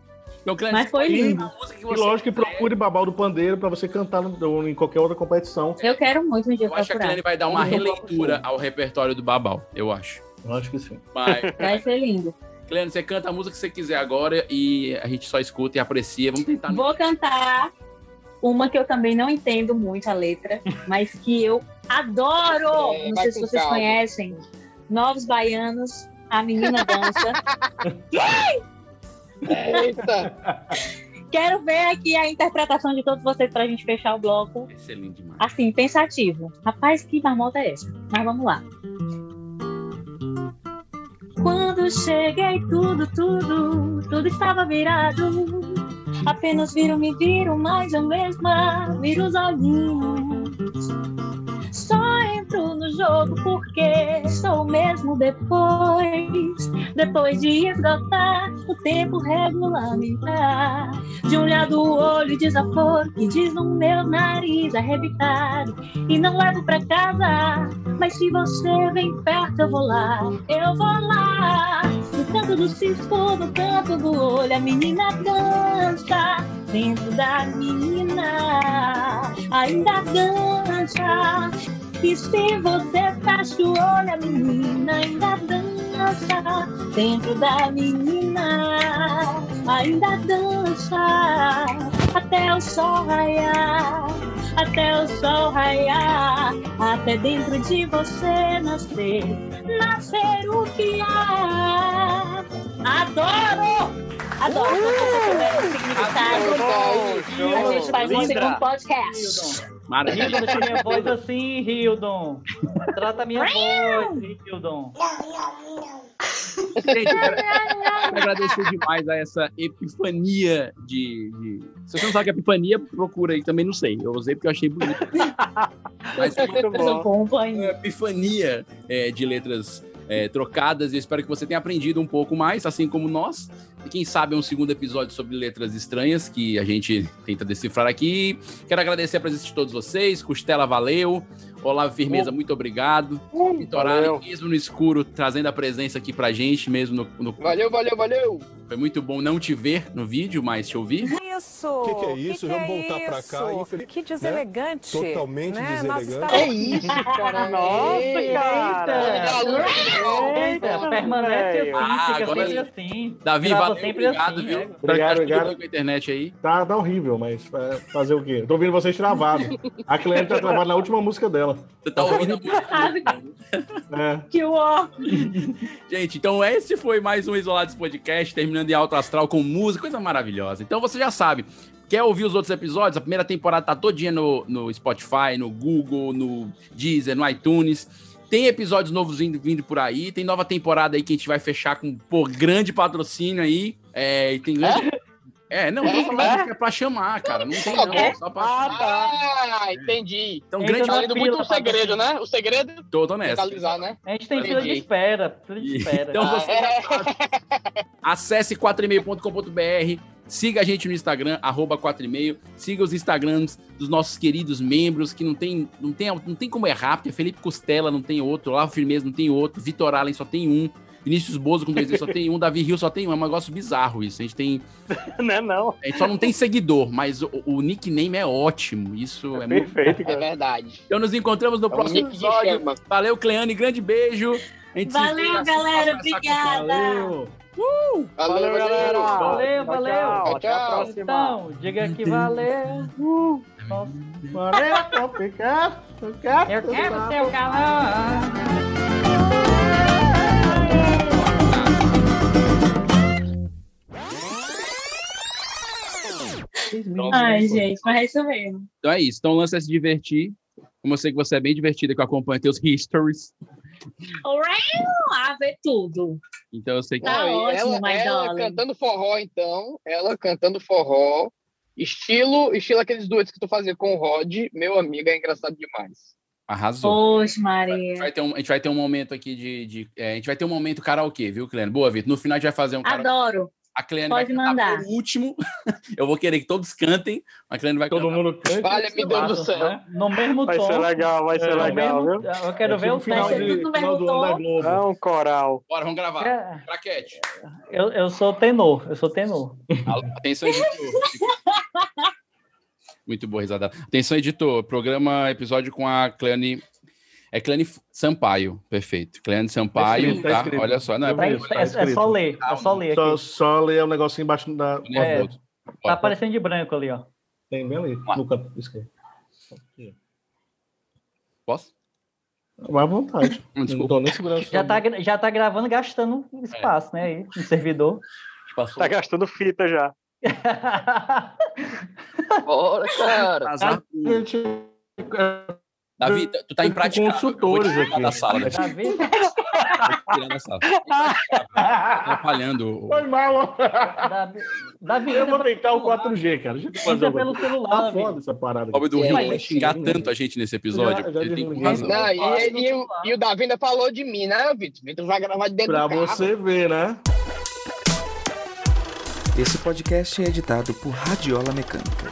Mas foi lindo. E lógico que procure Babal do Pandeiro pra você cantar no- em qualquer outra competição. Eu quero muito um dia Eu acho que a procurar. Cleane vai dar uma releitura ao repertório do Babal, eu acho. Eu acho que sim. Mas, Vai ser lindo. Cleane, você canta a música que você quiser agora e a gente só escuta e aprecia. Vamos tentar. Vou cantar uma que eu também não entendo muito a letra, mas que eu adoro. É, não sei se vocês calma. conhecem. Novos Baianos, A Menina Dança. Eita! Quero ver aqui a interpretação de todos vocês pra gente fechar o bloco. Excelente demais. Assim, pensativo. Rapaz, que marmota é essa? Mas vamos lá. Quando cheguei, tudo, tudo, tudo estava virado. Apenas viram, me viram, mais a mesma, viro os olhinhos. Só entro no jogo porque sou mesmo depois. Depois de esgotar o tempo regulamentar. De um lado o olho desaforo que diz no meu nariz arrebitado. E não levo pra casa, mas se você vem perto eu vou lá. Eu vou lá. No canto do cisco, no canto do olho, a menina dança. Dentro da menina, ainda dança. E se você fecha o olho, a menina ainda dança. Dentro da menina, ainda dança. Até o sol raiar, até o sol raiar. Até dentro de você nascer, nascer o que há. Adoro! Adoro o significado. A gente faz um Linda. segundo podcast. Maravilha. Hildon, deixa minha voz assim, Hildon. Trata a minha voz, Hildon. Gente, eu quero, quero agradecer demais a essa epifania de, de- Se você não sabe o que é epifania, procura aí, também não sei. Eu usei porque eu achei bonito. Mas Muito bom. uma epifania é, de letras é, trocadas. E eu espero que você tenha aprendido um pouco mais, assim como nós. E quem sabe um segundo episódio sobre letras estranhas que a gente tenta decifrar aqui. Quero agradecer a presença de todos vocês. Costela, valeu. Olavo Firmeza, muito obrigado. Vitorari, valeu. mesmo no escuro, trazendo a presença aqui pra gente, mesmo no, no- Valeu, valeu, valeu! Foi muito bom não te ver no vídeo, mas te ouvir. Isso! O que, que é isso? Vamos voltar pra cá. isso? infeliz- Que deselegante. Totalmente né? Nossa, deselegante. está- É isso, cara! Nossa, cara! É Eita, permanece assim, Ah, fica agora sempre sim. assim. Davi, valeu. sempre Obrigado, assim. viu? né? Obrigado, Tá obrigado. com a internet aí. Tá, tá horrível, mas é, fazer o quê? Tô ouvindo vocês travado. A cliente tá travada na última música dela. Você tá ouvindo? É. Que ó. Gente, então esse foi mais um Isolados Podcast, terminando em alto astral com música, coisa maravilhosa. Então você já sabe, quer ouvir os outros episódios? A primeira temporada tá todinha no, no Spotify, no Google, no Deezer, no iTunes. Tem episódios novos vindo, vindo por aí, tem nova temporada aí que a gente vai fechar com pô, grande patrocínio aí. É, e tem grande... É, não, tô falando que é pra chamar, cara. Não tem não, só pra Ah, entendi. Então, Entra grande Tá muito o segredo, né? O segredo Tô, tô nessa. né? A gente tem fila de espera. Fila de espera. Então você É. Acesse 4email.com.br, siga a gente no Instagram, arroba 4email, siga os Instagrams dos nossos queridos membros, que não tem, não tem, não tem como errar, porque Felipe Costela não tem outro, Lavo Firmeza não tem outro, Vitor Allen só tem um, Vinícius Bozo com dois só tem um, Davi Rio só tem um, é um negócio bizarro isso. A gente tem. Não é não. A gente só não tem seguidor, mas o, o nickname é ótimo. Isso é, muito. Perfeito, É cara. verdade. Então nos encontramos no É próximo episódio. Valeu, Cleane, grande beijo. A gente se vê Valeu, galera. Obrigada. Valeu. Uh! Valeu, galera. Valeu, valeu. Tchau, Tchau, Até a próxima. Então, diga que valeu. Uh. Valeu, tropical. Eu quero, Eu quero o galã. Ai, gente, mas é isso mesmo. Então é isso. Então o lance é se divertir. Como eu sei que você é bem divertida, que eu acompanho teus histories. Ah, ver tudo. Então eu sei que. Tá Não, ótimo, ela, ela darling. cantando forró, então. Ela cantando forró. Estilo, estilo aqueles duetos que tu fazia com o Rod. Meu amigo, é engraçado demais. Arrasou. Poxa, A Maria. gente, vai ter um, a gente vai ter um momento aqui de. de- é, a gente vai ter um momento karaokê, viu, Cleane? Boa, Vitor. No final a gente vai fazer um karaokê. Adoro. A Cleane Pode vai cantar mandar. por último. eu vou querer que todos cantem. A Cleane vai Todo cantar. mundo canta. Vale, me Deus do céu. né? No mesmo Vai tom. ser legal, vai ser É, no legal, mesmo- viu? Eu quero É ver o final de, Tudo final do ano da Globo. É um coral. Bora, vamos gravar. É, Craquete. Eu, eu sou tenor, eu sou tenor. Atenção, editor. Muito boa risada. Atenção, editor. Programa, episódio com a Cleane. É Cleane Sampaio. Perfeito. Cleane Sampaio, escrito, tá tá? escrito. Olha só. Não, é Tá- bonito. é, é só ler, é só ler Só, aqui. só ler o negocinho embaixo da. É. Tá aparecendo de branco ali, ó. Tem bem ali, no canto esquerdo. Posso? Vai à vontade. Não desculpa. tô nem segurando. Já tá, já tá gravando gastando espaço, né? Aí, no servidor. Passou. Tá gastando fita já. Bora, cara. Azar. Gente, Davi, tu tá impraticável. Consultores Eu vou te tirar aqui. da sala. Davi. Tá vendo? Vou te tirar da sala. Atrapalhando. o- Foi mal. Davi, Davi Eu vou tentar o 4G, cara. Deixa eu fazer pelo celular, Tá Davi. foda essa parada. Bob do. Rio vai vai xingar tanto a gente nesse episódio. Já- já ele tem razão. Não, e, e o- e o Davi ainda falou de mim, né, Vitor? Vitor vai gravar de dentro Pra do carro. você ver, né? Esse podcast é editado por Radiola Mecânica.